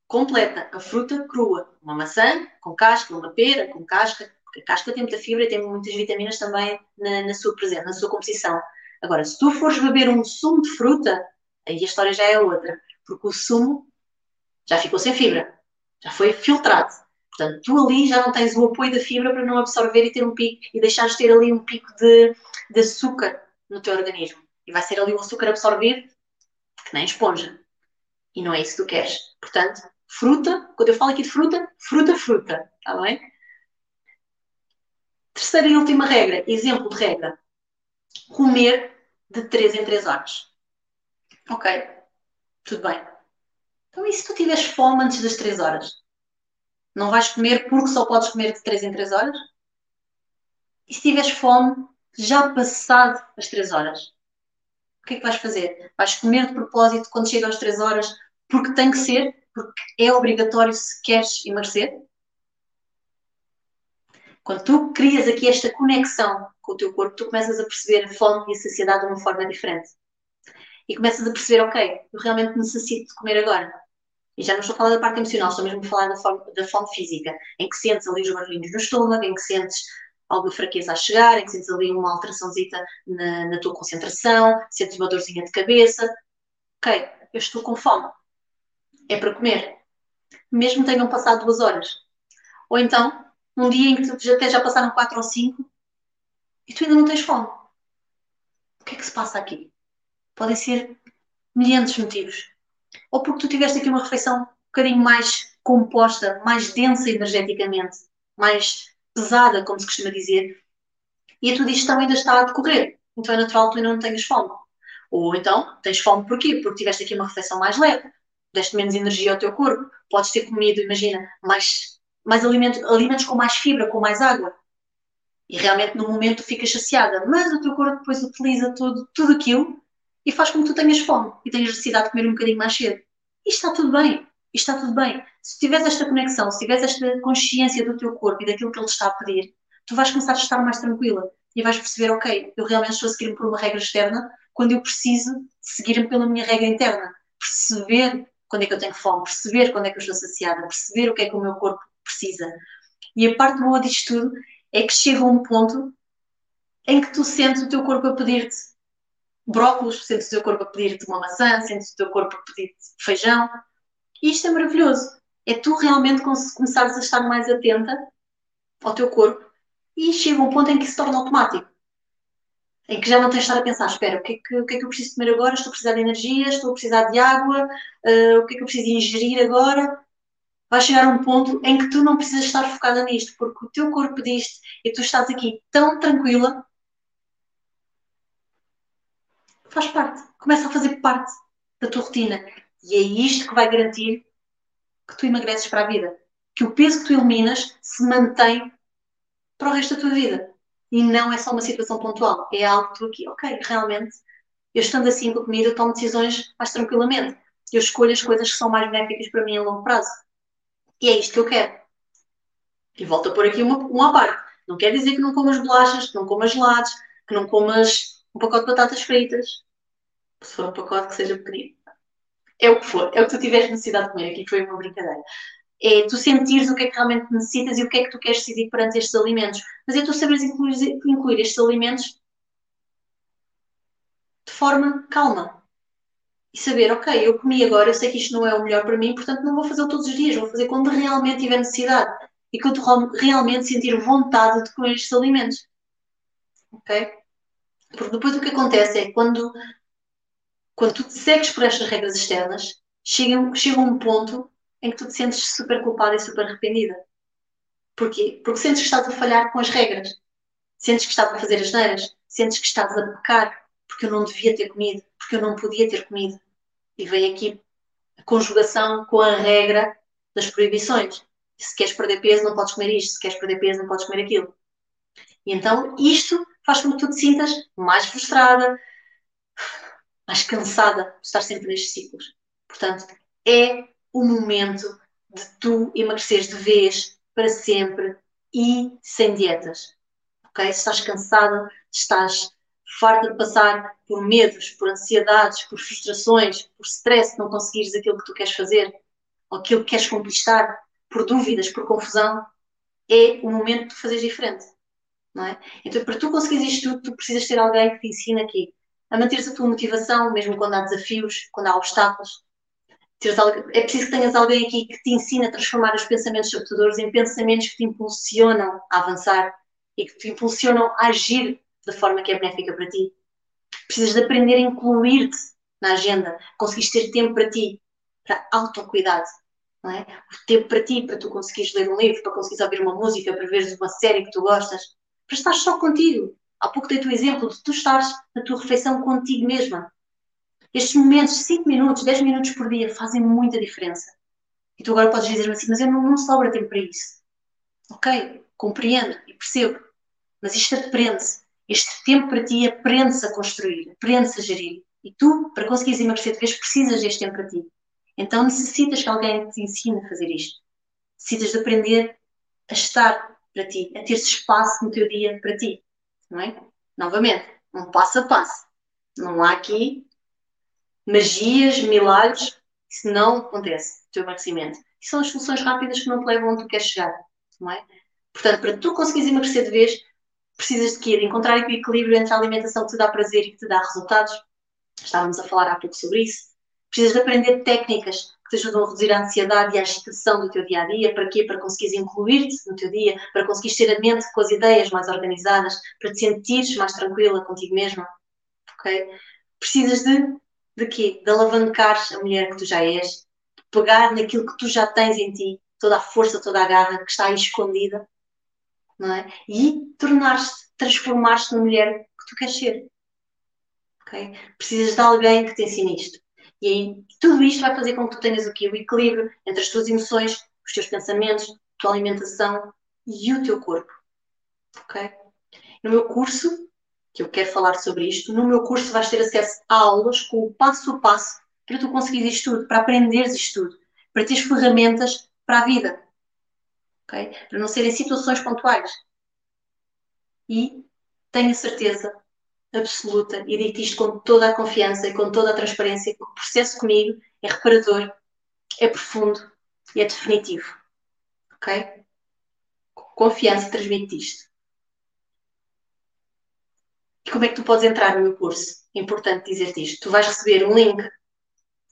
Speaker 1: completa, a fruta crua. Uma maçã com casca, uma pera com casca, porque a casca tem muita fibra e tem muitas vitaminas também na, na sua presença, na sua composição. Agora, se tu fores beber um sumo de fruta, aí a história já é outra, porque o sumo já ficou sem fibra, já foi filtrado. Portanto, tu ali já não tens o apoio da fibra para não absorver e ter um pico e deixares ter ali um pico de, de açúcar no teu organismo. E vai ser ali o açúcar absorvido que nem esponja. E não é isso que tu queres. Portanto, fruta, quando eu falo aqui de fruta, fruta, fruta. Está bem? Terceira e última regra, exemplo de regra. Comer de 3 em 3 horas. Ok, tudo bem. Então, e se tu tiveres fome antes das 3 horas? Não vais comer porque só podes comer de 3 em 3 horas? E se tiveres fome já passado as 3 horas? O que é que vais fazer? Vais comer de propósito quando chega às 3 horas porque tem que ser? Porque é obrigatório se queres emagrecer? Quando tu crias aqui esta conexão com o teu corpo, tu começas a perceber a fome e a saciedade de uma forma diferente. E começas a perceber, ok, eu realmente necessito de comer agora. E já não estou a falar da parte emocional, estou mesmo a falar da fome, da fome física, em que sentes ali os barulhinhos no estômago, em que sentes alguma fraqueza a chegar, em que sentes ali uma alteraçãozita na, na tua concentração, sentes uma dorzinha de cabeça. Ok, eu estou com fome. É para comer. Mesmo tenham passado duas horas. Ou então, um dia em que até já passaram quatro ou cinco e tu ainda não tens fome. O que é que se passa aqui? Podem ser milhares de motivos ou porque tu tiveste aqui uma refeição um bocadinho mais composta, mais densa energeticamente, mais pesada, como se costuma dizer, e a tua digestão ainda está a decorrer. Então é natural que tu ainda não tenhas fome. Ou então, tens fome porquê? Porque tiveste aqui uma refeição mais leve, deste menos energia ao teu corpo, podes ter comido, imagina, mais, mais alimentos, alimentos com mais fibra, com mais água. E realmente no momento ficas saciada, mas o teu corpo depois utiliza tudo, tudo aquilo e faz com que tu tenhas fome e tenhas necessidade de comer um bocadinho mais cedo. E está tudo bem, está tudo bem. Se tiveres esta conexão, se tiveres esta consciência do teu corpo e daquilo que ele está a pedir, tu vais começar a estar mais tranquila e vais perceber, ok, eu realmente estou a seguir-me por uma regra externa quando eu preciso seguir-me pela minha regra interna. Perceber quando é que eu tenho fome, perceber quando é que eu estou saciada, perceber o que é que o meu corpo precisa. E a parte boa disto tudo é que chega a um ponto em que tu sentes o teu corpo a pedir-te brócolos, sentes o teu corpo a pedir-te uma maçã, sentes o teu corpo a pedir-te feijão. E isto é maravilhoso. É tu realmente começares a estar mais atenta ao teu corpo e chega um ponto em que se torna automático. Em que já não tens de estar a pensar, espera, o que, é que, o que é que eu preciso comer agora? Estou a precisar de energia, estou a precisar de água, uh, o que é que eu preciso ingerir agora? Vai chegar um ponto em que tu não precisas estar focada nisto, porque o teu corpo diz-te e tu estás aqui tão tranquila faz parte, começa a fazer parte da tua rotina. E é isto que vai garantir que tu emagreces para a vida. Que o peso que tu eliminas se mantém para o resto da tua vida. E não é só uma situação pontual. É algo que tu aqui, ok, realmente, eu estando assim com a comida, eu tomo decisões mais tranquilamente. Eu escolho as coisas que são mais benéficas para mim a longo prazo. E é isto que eu quero. E volto a pôr aqui uma, uma parte. Não quer dizer que não comas bolachas, que não comas gelados, que não comas um pacote de batatas fritas, se for um pacote que seja pequenino. É o que for, é o que tu tiveres necessidade de comer. Aqui foi uma brincadeira. É tu sentires o que é que realmente necessitas e o que é que tu queres decidir perante estes alimentos. Mas é tu saberes incluir, incluir estes alimentos de forma calma. E saber, ok, eu comi agora, eu sei que isto não é o melhor para mim, portanto não vou fazer todos os dias, vou fazer quando realmente tiver necessidade e quando realmente sentir vontade de comer estes alimentos. Ok? Porque depois o que acontece é quando, quando tu te segues por estas regras externas, chega, chega um ponto em que tu te sentes super culpada e super arrependida. Porquê? Porque sentes que estás a falhar com as regras. Sentes que estás a fazer as neiras. Sentes que estás a pecar porque eu não devia ter comido, porque eu não podia ter comido. E vem aqui a conjugação com a regra das proibições. Se queres perder peso, não podes comer isto. Se queres perder peso, não podes comer aquilo. E então isto faz com que tu te sintas mais frustrada, mais cansada de estar sempre nestes ciclos. Portanto, é o momento de tu emagreceres de vez, para sempre e sem dietas. Ok? Se estás cansada, estás farta de passar por medos, por ansiedades, por frustrações, por stress, não conseguires aquilo que tu queres fazer, ou aquilo que queres conquistar, por dúvidas, por confusão, é o momento de tu fazeres diferente não é? Então, para tu conseguires isto tudo, tu precisas ter alguém que te ensine aqui a manter a tua motivação, mesmo quando há desafios, quando há obstáculos. É preciso que tenhas alguém aqui que te ensine a transformar os pensamentos sabotadores em pensamentos que te impulsionam a avançar e que te impulsionam a agir da forma que é benéfica para ti. Precisas de aprender a incluir-te na agenda, conseguires ter tempo para ti, para autocuidado, não é? O tempo para ti, para tu conseguires ler um livro, para conseguires ouvir uma música, para veres uma série que tu gostas, para estar só contigo. Há pouco dei o exemplo de tu estares na tua refeição contigo mesma. Estes momentos, 5 minutos, 10 minutos por dia, fazem muita diferença. E tu agora podes dizer-me assim, mas eu não, não sobra tempo para isso. Ok, compreendo e percebo. Mas isto aprende-se. Este tempo para ti aprende-se a construir, aprende-se a gerir. E tu, para conseguires emagrecer de vez, precisas deste tempo para ti. Então necessitas que alguém te ensine a fazer isto. Necessitas de aprender a estar para ti, a ter espaço no teu dia para ti. Não é? Novamente, um passo a passo. Não há aqui magias, milagres, isso não acontece, o teu emagrecimento. E são as soluções rápidas que não te levam onde tu queres chegar. Não é? Portanto, para tu conseguires emagrecer de vez, precisas de quê? De encontrar o equilíbrio entre a alimentação que te dá prazer e que te dá resultados. Estávamos a falar há pouco sobre isso. Precisas de aprender técnicas que te ajudam a reduzir a ansiedade e a agitação do teu dia a dia. Para quê? Para conseguires incluir-te no teu dia, para conseguires ter a mente com as ideias mais organizadas, para te sentires mais tranquila contigo mesma. Ok? Precisas de, de quê? De alavancar a mulher que tu já és, de pegar naquilo que tu já tens em ti, toda a força, toda a garra que está aí escondida, não é? E tornar-te, transformar-te na mulher que tu queres ser. Okay? Precisas de alguém que te ensine isto. E aí, tudo isto vai fazer com que tu tenhas aqui o equilíbrio entre as tuas emoções, os teus pensamentos, a tua alimentação e o teu corpo. Ok? No meu curso, que eu quero falar sobre isto, no meu curso vais ter acesso a aulas com o passo a passo para tu conseguires isto tudo, para aprenderes isto tudo, para teres ferramentas para a vida. ok? Para não serem situações pontuais. E tenho certeza absoluta e digo isto com toda a confiança e com toda a transparência que o processo comigo é reparador, é profundo e é definitivo. Ok? Confiança transmite isto. E como é que tu podes entrar no meu curso? É importante dizer-te isto. Tu vais receber um link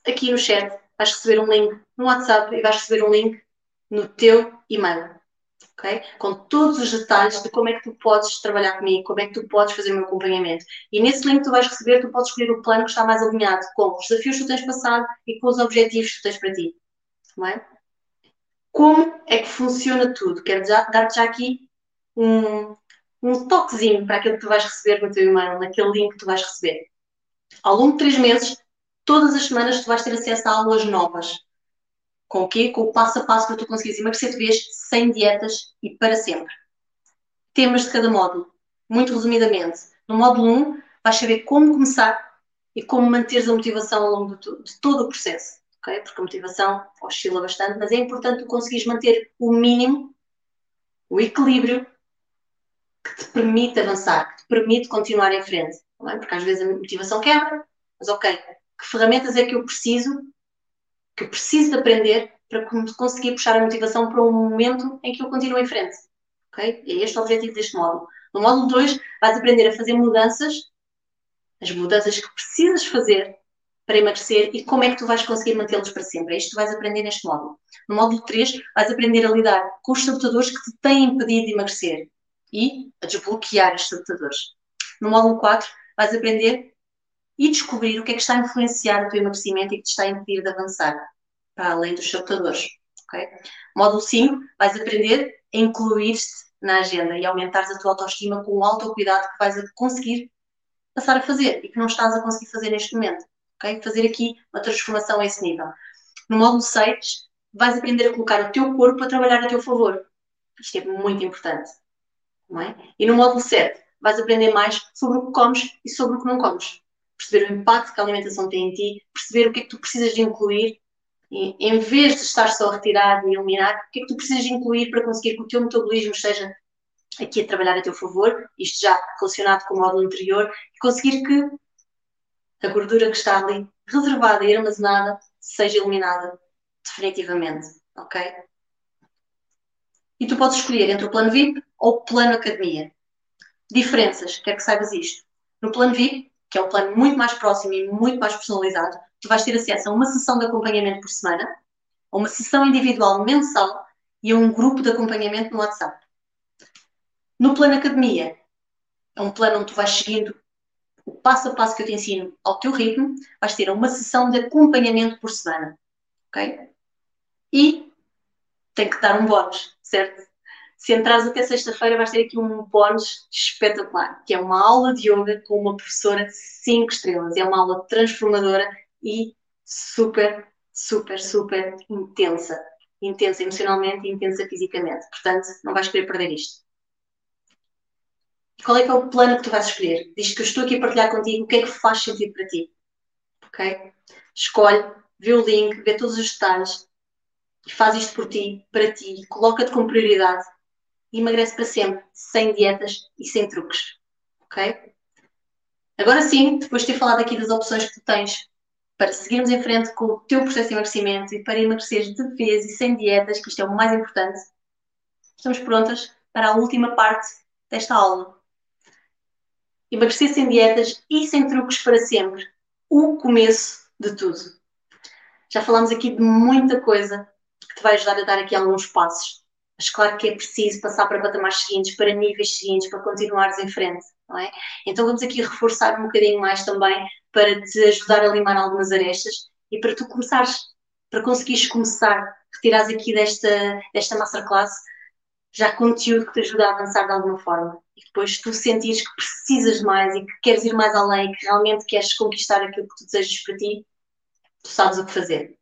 Speaker 1: aqui no chat, vais receber um link no WhatsApp e vais receber um link no teu e-mail ok? Com todos os detalhes de como é que tu podes trabalhar comigo, como é que tu podes fazer o meu acompanhamento. E nesse link que tu vais receber, tu podes escolher o plano que está mais alinhado com os desafios que tu tens passado e com os objetivos que tu tens para ti, não é? Como é que funciona tudo? Quero dar-te já aqui um, um toquezinho para aquilo que tu vais receber no teu e-mail, naquele link que tu vais receber. Ao longo de três meses, todas as semanas tu vais ter acesso a aulas novas com o quê? Com o passo a passo para tu conseguires emagrecer de vez, sem dietas e para sempre. Temas de cada módulo. Muito resumidamente, no módulo 1 vais saber como começar e como manteres a motivação ao longo de, todo o processo. Okay? Porque a motivação oscila bastante, mas é importante tu conseguires manter o mínimo, o equilíbrio que te permite avançar, que te permite continuar em frente. É? Porque às vezes a motivação quebra, mas ok, que ferramentas é que eu preciso que preciso de aprender para conseguir puxar a motivação para um momento em que eu continuo em frente. Okay? É este o objetivo deste módulo. No módulo 2, vais aprender a fazer mudanças, as mudanças que precisas fazer para emagrecer e como é que tu vais conseguir mantê-los para sempre. É isto que vais aprender neste módulo. No módulo 3, vais aprender a lidar com os sabotadores que te têm impedido de emagrecer e a desbloquear os sabotadores. No módulo 4, vais aprender e descobrir o que é que está a influenciar o teu emagrecimento e que te está a impedir de avançar, para além dos sabotadores. Okay? Módulo 5, vais aprender a incluir-te na agenda e aumentares a tua autoestima com o autocuidado que vais conseguir passar a fazer e que não estás a conseguir fazer neste momento. Okay? Fazer aqui uma transformação a esse nível. No módulo 6, vais aprender a colocar o teu corpo a trabalhar a teu favor. Isto é muito importante. Não é? E no módulo 7, vais aprender mais sobre o que comes e sobre o que não comes perceber o impacto que a alimentação tem em ti, perceber o que é que tu precisas de incluir, em vez de estar só a retirar e eliminar, o que é que tu precisas de incluir para conseguir que o teu metabolismo esteja aqui a trabalhar a teu favor, isto já relacionado com o módulo anterior, e conseguir que a gordura que está ali reservada e armazenada seja eliminada definitivamente, ok? E tu podes escolher entre o plano VIP ou o plano academia. Diferenças, quer que saibas isto. No plano VIP, que é um plano muito mais próximo e muito mais personalizado, tu vais ter acesso a uma sessão de acompanhamento por semana, a uma sessão individual mensal e a um grupo de acompanhamento no WhatsApp. No plano academia, é um plano onde tu vais seguindo o passo a passo que eu te ensino ao teu ritmo, vais ter uma sessão de acompanhamento por semana. Ok? E tem que dar um bónus, certo? Se entrares até sexta-feira, vais ter aqui um bónus espetacular, que é uma aula de yoga com uma professora de 5 estrelas. É uma aula transformadora e super, super, super intensa. Intensa emocionalmente e intensa fisicamente. Portanto, não vais querer perder isto. Qual é que é o plano que tu vais escolher? Diz que eu estou aqui a partilhar contigo o que é que faz sentido para ti. Ok? Escolhe, vê o link, vê todos os detalhes faz isto por ti, para ti, coloca-te como prioridade emagrece para sempre, sem dietas e sem truques. Ok? Agora sim, depois de ter falado aqui das opções que tu tens para seguirmos em frente com o teu processo de emagrecimento e para emagreceres de vez e sem dietas, que isto é o mais importante, estamos prontas para a última parte desta aula. Emagrecer sem dietas e sem truques para sempre. O começo de tudo. Já falámos aqui de muita coisa que te vai ajudar a dar aqui alguns passos. Mas claro que é preciso passar para patamares seguintes, para níveis seguintes, para continuares em frente, não é? Então vamos aqui reforçar um bocadinho mais também para te ajudar a limar algumas arestas e para tu começares, para conseguires começar, retirares aqui desta, desta masterclass já conteúdo que te ajuda a avançar de alguma forma. E depois tu sentires que precisas mais e que queres ir mais além, que realmente queres conquistar aquilo que tu desejas para ti, tu sabes o que fazer.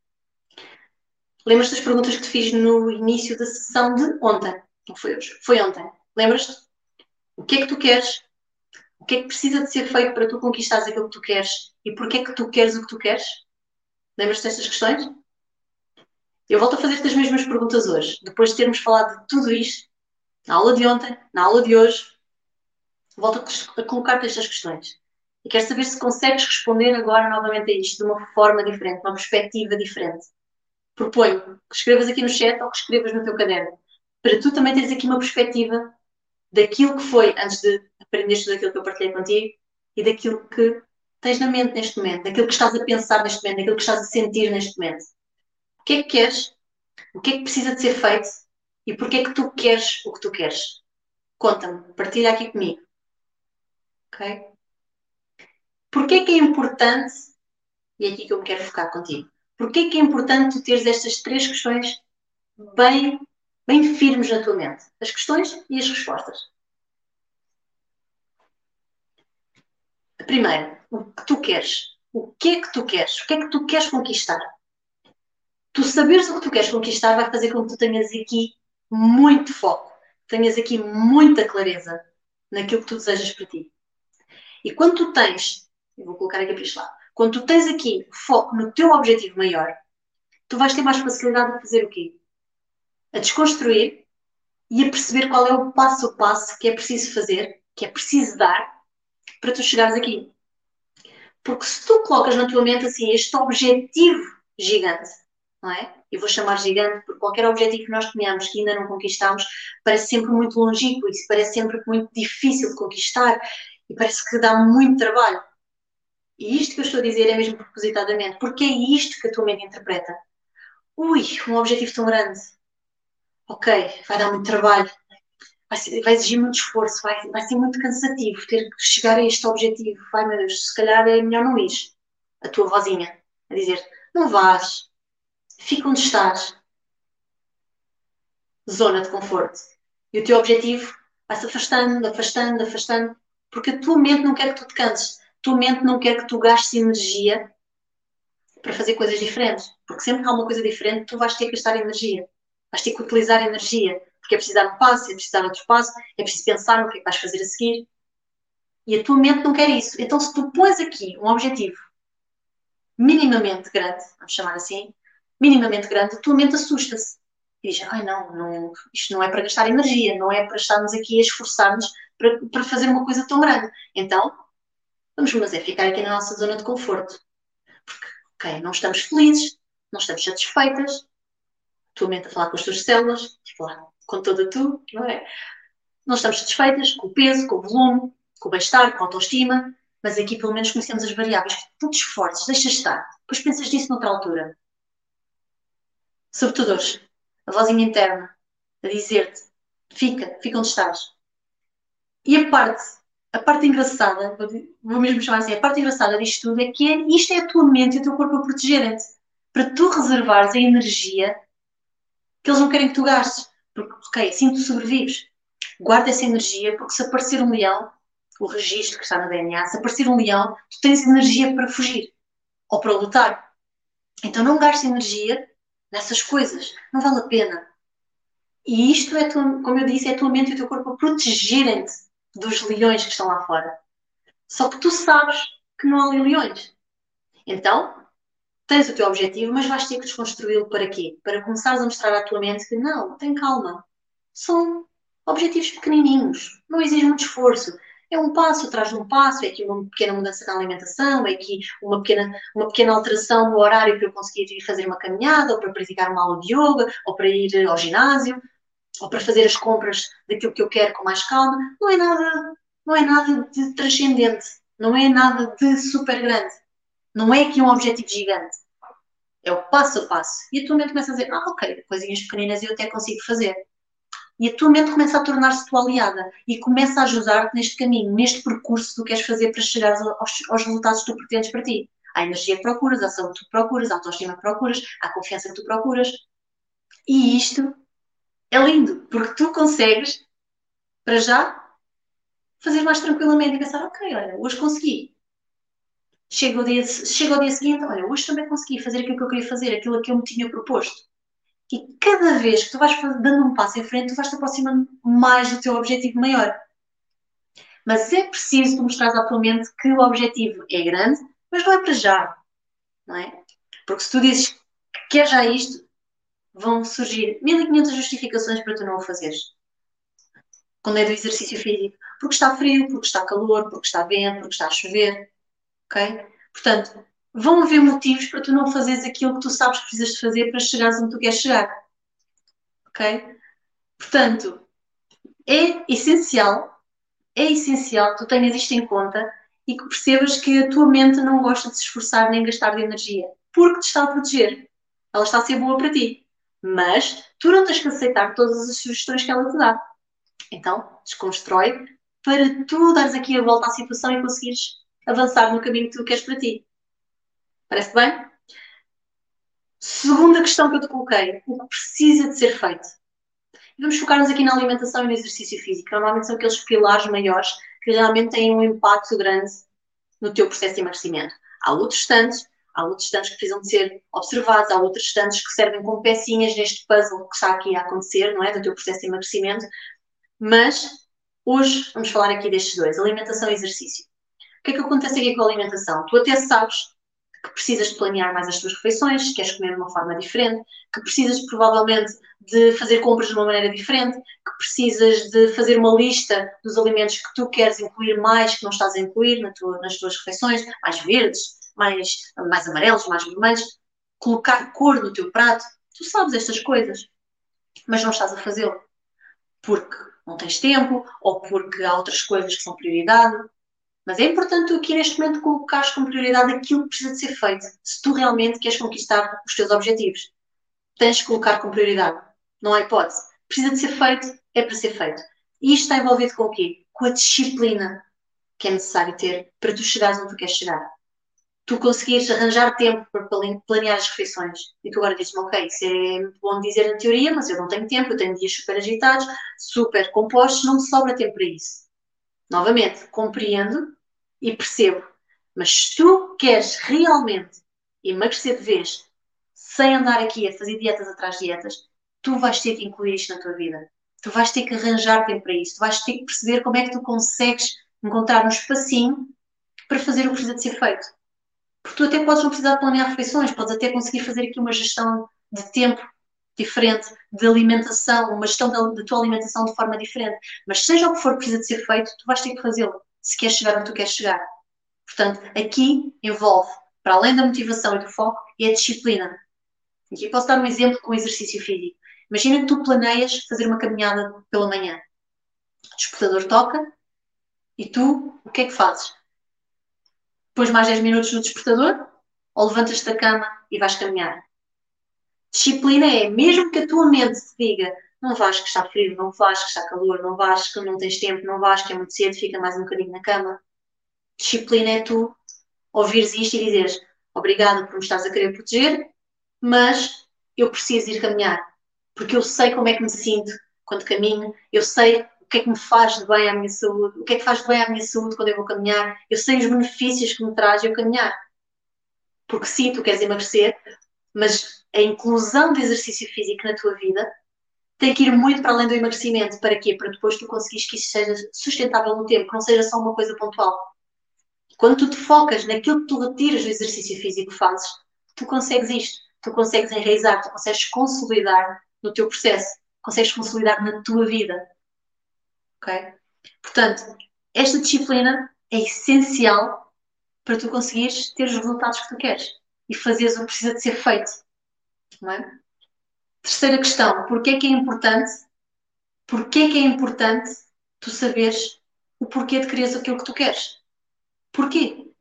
Speaker 1: Lembras das perguntas que te fiz no início da sessão de ontem? Não foi hoje, foi ontem. Lembras-te? O que é que tu queres? O que é que precisa de ser feito para tu conquistares aquilo que tu queres? E porquê é que tu queres o que tu queres? Lembras-te destas questões? Eu volto a fazer-te as mesmas perguntas hoje, depois de termos falado de tudo isto, na aula de ontem, na aula de hoje, volto a colocar-te estas questões. E quero saber se consegues responder agora novamente a isto de uma forma diferente, uma perspectiva diferente proponho que escrevas aqui no chat ou que escrevas no teu caderno, para tu também teres aqui uma perspectiva daquilo que foi antes de aprenderes tudo aquilo que eu partilhei contigo e daquilo que tens na mente neste momento, daquilo que estás a pensar neste momento, daquilo que estás a sentir neste momento. O que é que queres? O que é que precisa de ser feito? E porquê é que tu queres o que tu queres? Conta-me, partilha aqui comigo. Ok? Porquê é que é importante, e é aqui que eu me quero focar contigo, Porquê é que é importante tu teres estas três questões bem, bem firmes na tua mente? As questões e as respostas. A primeira, o que tu queres. O que é que tu queres? O que é que tu queres conquistar? Tu saberes o que tu queres conquistar vai fazer com que tu tenhas aqui muito foco, tenhas aqui muita clareza naquilo que tu desejas para ti. E quando tu tens, eu vou colocar aqui para este lado, quando tu tens aqui foco no teu objetivo maior, tu vais ter mais facilidade de fazer o quê? A desconstruir e a perceber qual é o passo a passo que é preciso fazer, que é preciso dar, para tu chegares aqui. Porque se tu colocas na tua mente assim este objetivo gigante, não é? Eu vou chamar gigante porque qualquer objetivo que nós tenhamos que ainda não conquistamos parece sempre muito longínquo, isso parece sempre muito difícil de conquistar e parece que dá muito trabalho. E isto que eu estou a dizer é mesmo propositadamente, porque é isto que a tua mente interpreta. Ui, um objetivo tão grande. Ok, vai dar muito trabalho, vai, ser, vai exigir muito esforço, vai, vai ser muito cansativo ter que chegar a este objetivo. Vai, Deus, se calhar é melhor não ir. A tua vozinha a dizer: não vás, fica onde estás. Zona de conforto. E o teu objetivo vai-se afastando, afastando, afastando, porque a tua mente não quer que tu te canses tua mente não quer que tu gastes energia para fazer coisas diferentes. Porque sempre que há uma coisa diferente, tu vais ter que gastar energia. Vais ter que utilizar energia. Porque é preciso dar um passo, é preciso dar outro passo, é preciso pensar no que é que vais fazer a seguir. E a tua mente não quer isso. Então, se tu pões aqui um objetivo minimamente grande, vamos chamar assim, minimamente grande, a tua mente assusta-se. E diz, ai não, não, isto não é para gastar energia, não é para estarmos aqui a esforçar-nos para, para fazer uma coisa tão grande. Então, Vamos, mas é ficar aqui na nossa zona de conforto. Porque, ok, não estamos felizes, não estamos satisfeitas, tua mente a falar com as tuas células, a falar com toda tu, não é? Não estamos satisfeitas com o peso, com o volume, com o bem-estar, com a autoestima, Mas aqui pelo menos conhecemos as variáveis. Não te esforços, deixa estar. Depois pensas nisso noutra altura. Sobretudo hoje, a vozinha interna a dizer-te: fica, fica onde estás. E a parte, a parte engraçada, vou mesmo chamar assim, a parte engraçada disto tudo é que é, isto é a tua mente e o teu corpo a protegerem-te. Para tu reservares a energia que eles não querem que tu gastes. Porque, ok, assim tu sobrevives. Guarda essa energia, porque se aparecer um leão, o registro que está no DNA, se aparecer um leão, tu tens energia para fugir ou para lutar. Então não gastes energia nessas coisas. Não vale a pena. E isto é, como eu disse, é a tua mente e o teu corpo a protegerem-te dos leões que estão lá fora. Só que tu sabes que não há leões. Então, tens o teu objetivo, mas vais ter que desconstruí-lo para quê? Para começares a mostrar à tua mente que não, tem calma. São objetivos pequenininhos, não exige muito esforço. É um passo atrás de um passo, é aqui uma pequena mudança na alimentação, é aqui uma pequena, uma pequena alteração no horário para eu conseguir ir fazer uma caminhada, ou para praticar uma aula de yoga, ou para ir ao ginásio, ou para fazer as compras daquilo que eu quero com mais calma. Não é nada, não é nada de transcendente, não é nada de super grande. Não é aqui um objetivo gigante. É o passo a passo. E a tua mente começa a dizer, ah, ok, coisinhas pequeninas eu até consigo fazer. E a tua mente começa a tornar-se tua aliada e começa a ajudar-te neste caminho, neste percurso que tu queres fazer para chegar aos, aos resultados que tu pretendes para ti. A energia que procuras, a saúde que tu procuras, a autoestima que procuras, a confiança que tu procuras. E isto é lindo, porque tu consegues, para já, fazer mais tranquilamente e pensar, ok, olha, hoje consegui. Chega ao dia, chega ao dia seguinte, olha, hoje também consegui fazer aquilo que eu queria fazer, aquilo que eu me tinha proposto. E cada vez que tu vais dando um passo em frente, tu vais te aproximando mais do teu objetivo maior. Mas é preciso tu mostrares à tua mente que o objetivo é grande, mas não é para já. Não é? Porque se tu dizes que quer já isto, vão surgir 1500 justificações para tu não o fazeres. Quando é do exercício físico. Porque está frio, porque está calor, porque está vento, porque está a chover. Ok? Portanto, vão haver motivos para tu não fazeres aquilo que tu sabes que precisas de fazer para chegares onde tu queres chegar. Ok? Portanto, é essencial, é essencial que tu tenhas isto em conta e que percebas que a tua mente não gosta de se esforçar nem gastar de energia, porque te está a proteger. Ela está a ser boa para ti. Mas tu não tens que aceitar todas as sugestões que ela te dá. Então, desconstrói para tu dares aqui a volta à situação e conseguires avançar no caminho que tu queres para ti. Parece bem? Segunda questão que eu te coloquei: o que precisa de ser feito? Vamos focar-nos aqui na alimentação e no exercício físico. Normalmente são aqueles pilares maiores que realmente têm um impacto grande no teu processo de emagrecimento. Há outros tantos, há outros tantos que precisam de ser observados, há outros tantos que servem como pecinhas neste puzzle que está aqui a acontecer, não é? Do teu processo de emagrecimento. Mas hoje vamos falar aqui destes dois: alimentação e exercício. O que é que acontece aqui com a alimentação? Tu até sabes que precisas de planear mais as tuas refeições, queres comer de uma forma diferente, que precisas provavelmente de fazer compras de uma maneira diferente, que precisas de fazer uma lista dos alimentos que tu queres incluir mais, que não estás a incluir na tua, nas tuas refeições, mais verdes, mais, mais amarelos, mais vermelhos, colocar cor no teu prato. Tu sabes estas coisas, mas não estás a fazê-lo. Porque não tens tempo, ou porque há outras coisas que são prioridade, mas é importante tu aqui neste momento colocares como prioridade aquilo que precisa de ser feito, se tu realmente queres conquistar os teus objetivos. Tens de colocar como prioridade. Não há hipótese. Precisa de ser feito, é para ser feito. E isto está envolvido com o quê? Com a disciplina que é necessário ter para tu chegares onde tu queres chegar. Tu conseguires arranjar tempo para planear as refeições. E tu agora dizes-me, ok, isso é muito bom dizer na teoria, mas eu não tenho tempo, eu tenho dias super agitados, super compostos, não me sobra tempo para isso. Novamente, compreendo e percebo. Mas se tu queres realmente emagrecer de vez, sem andar aqui a fazer dietas atrás de dietas, tu vais ter que incluir isto na tua vida. Tu vais ter que arranjar tempo para isso. Tu vais ter que perceber como é que tu consegues encontrar um espacinho para fazer o que precisa de ser feito. Porque tu até podes não precisar planear refeições, podes até conseguir fazer aqui uma gestão de tempo diferente, de alimentação, uma gestão da, tua alimentação de forma diferente. Mas seja o que for que precisa de ser feito, tu vais ter que fazê-lo se queres chegar onde tu queres chegar. Portanto, aqui envolve, para além da motivação e do foco, é a disciplina. Aqui posso dar um exemplo com o exercício físico. Imagina que tu planeias fazer uma caminhada pela manhã. O despertador toca e tu, o que é que fazes? Depois mais 10 minutos no despertador, ou levantas-te da cama e vais caminhar. Disciplina é, mesmo que a tua mente te diga não vais que está frio, não vais que está calor, não vais que não tens tempo, não vais que é muito cedo, fica mais um bocadinho na cama. Disciplina é tu ouvires isto e dizeres obrigada por me estás a querer proteger, mas eu preciso ir caminhar, porque eu sei como é que me sinto quando caminho, eu sei o que é que me faz de bem à minha saúde, o que é que faz de bem à minha saúde quando eu vou caminhar, eu sei os benefícios que me traz eu caminhar. Porque sim, tu queres emagrecer, mas a inclusão de exercício físico na tua vida tem que ir muito para além do emagrecimento. Para quê? Para depois tu conseguires que isso seja sustentável no tempo, que não seja só uma coisa pontual. Quando tu te focas naquilo que tu retiras do exercício físico que fazes, tu consegues isto. Tu consegues enraizar, tu consegues consolidar no teu processo, consegues consolidar na tua vida. Portanto, esta disciplina é essencial para tu conseguires ter os resultados que tu queres e fazeres o que precisa de ser feito. Não é? Terceira questão, porquê é que é importante? Porquê é que é importante tu saberes o porquê de quereres aquilo que tu queres? Porquê?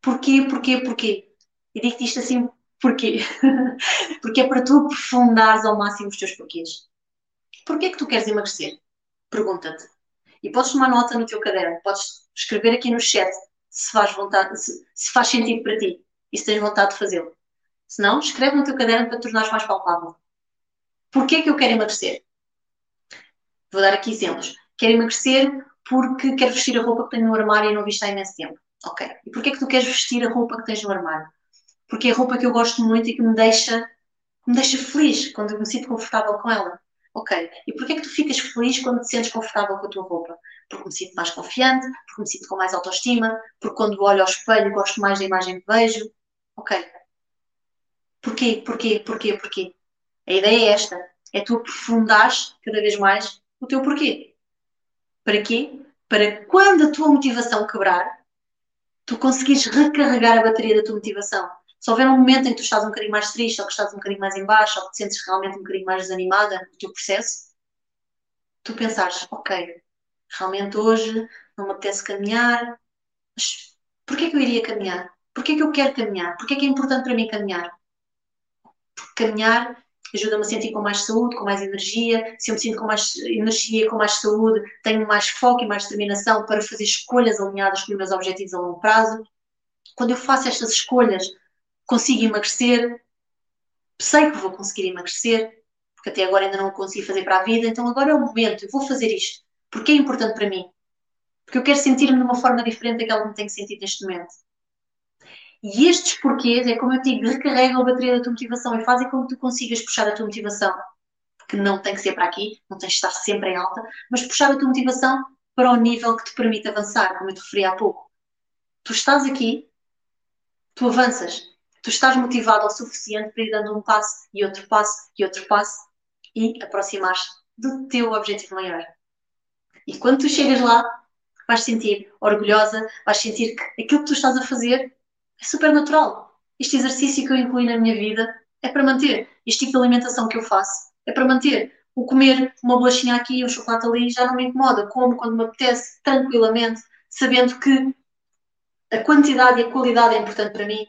Speaker 1: Porquê, porquê, porquê? E digo-te isto assim, porquê? [laughs] Porque é para tu aprofundares ao máximo os teus porquês. Porquê é que tu queres emagrecer? Pergunta-te. E podes tomar nota no teu caderno, podes escrever aqui no chat se faz, vontade, se, se faz sentido para ti e se tens vontade de fazê-lo. Se não, escreve no teu caderno para tornares mais palpável. Porquê que eu quero emagrecer? Vou dar aqui exemplos. Quero emagrecer porque quero vestir a roupa que tenho no armário e não visto há imenso tempo. Ok. E porquê que tu queres vestir a roupa que tens no armário? Porque é a roupa que eu gosto muito e que me deixa, me deixa feliz quando eu me sinto confortável com ela. Ok. E porquê que tu ficas feliz quando te sentes confortável com a tua roupa? Porque me sinto mais confiante, porque me sinto com mais autoestima, porque quando olho ao espelho gosto mais da imagem que vejo. Ok. Porquê? Porquê? Porquê? Porquê? A ideia é esta: é tu aprofundares cada vez mais o teu porquê. Para quê? Para quando a tua motivação quebrar, tu conseguires recarregar a bateria da tua motivação. Se houver um momento em que tu estás um bocadinho mais triste, ou que estás um bocadinho mais em baixo, ou que te sentes realmente um bocadinho mais desanimada no teu processo, tu pensares, ok, realmente hoje não me apetece caminhar, mas porquê é que eu iria caminhar? Porquê é que eu quero caminhar? Porquê é que é importante para mim caminhar? Porque caminhar ajuda-me a sentir com mais saúde, com mais energia. Se eu me sinto com mais energia, com mais saúde, tenho mais foco e mais determinação para fazer escolhas alinhadas com os meus objetivos a longo prazo. Quando eu faço estas escolhas, consigo emagrecer, sei que vou conseguir emagrecer, porque até agora ainda não o consegui fazer para a vida, então agora é o momento, eu vou fazer isto, porque é importante para mim. Porque eu quero sentir-me de uma forma diferente daquela que me tenho sentido neste momento. E estes porquês, é como eu digo, recarregam a bateria da tua motivação e fazem com que tu consigas puxar a tua motivação, que não tem que ser para aqui, não tens de estar sempre em alta, mas puxar a tua motivação para o nível que te permite avançar, como eu te referi há pouco. Tu estás aqui, tu avanças, tu estás motivado o suficiente para ir dando um passo e outro passo e outro passo e aproximar-te do teu objetivo maior. E quando tu chegas lá, vais sentir orgulhosa, vais sentir que aquilo que tu estás a fazer é super natural. Este exercício que eu incluí na minha vida é para manter. Este tipo de alimentação que eu faço é para manter. O comer uma bolachinha aqui, um chocolate ali, já não me incomoda. Como quando me apetece, tranquilamente, sabendo que a quantidade e a qualidade é importante para mim.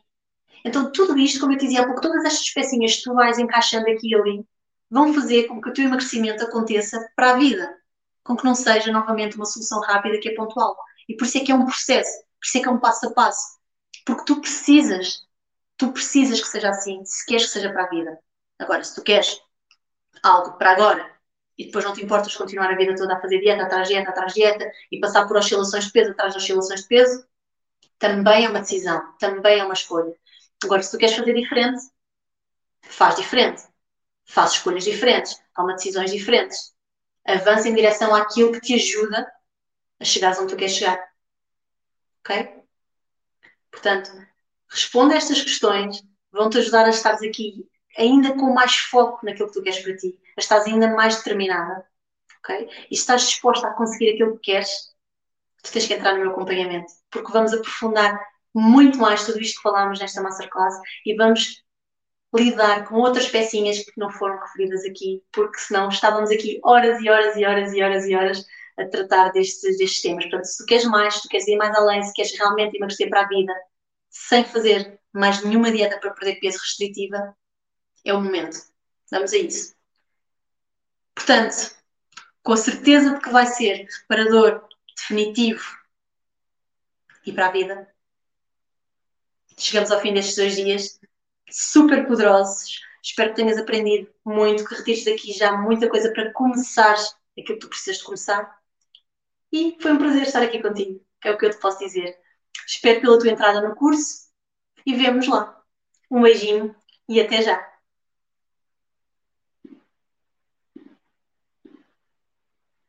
Speaker 1: Então, tudo isto, como eu te dizia há pouco, todas estas pecinhas que tu vais encaixando aqui e ali, vão fazer com que o teu emagrecimento aconteça para a vida. Com que não seja novamente uma solução rápida que é pontual. E por isso é que é um processo, por isso é que é um passo a passo. Porque tu precisas, tu precisas que seja assim, se queres que seja para a vida. Agora, se tu queres algo para agora e depois não te importas continuar a vida toda a fazer dieta atrás dieta atrás dieta e passar por oscilações de peso atrás de oscilações de peso, também é uma decisão, também é uma escolha. Agora, se tu queres fazer diferente, faz diferente. Faz escolhas diferentes, toma decisões diferentes. Avança em direção àquilo que te ajuda a chegares onde tu queres chegar. Ok? Portanto, responde a estas questões, vão-te ajudar a estares aqui ainda com mais foco naquilo que tu queres para ti, a estares ainda mais determinada, ok? E se estás disposta a conseguir aquilo que queres, tu tens que entrar no meu acompanhamento, porque vamos aprofundar muito mais tudo isto que falámos nesta masterclass e vamos lidar com outras pecinhas que não foram referidas aqui, porque senão estávamos aqui horas e horas e horas e horas e horas a tratar destes, destes temas. Portanto, se tu queres mais, se tu queres ir mais além, se queres realmente emagrecer para a vida, sem fazer mais nenhuma dieta para perder peso restritiva, é o momento. Vamos a isso. Portanto, com a certeza de que vai ser reparador, definitivo e para a vida, chegamos ao fim destes dois dias super poderosos. Espero que tenhas aprendido muito, que retires daqui já muita coisa para começar aquilo que tu precisas de começar. E foi um prazer estar aqui contigo, é o que eu te posso dizer. Espero pela tua entrada no curso e vemos lá. Um beijinho e até já!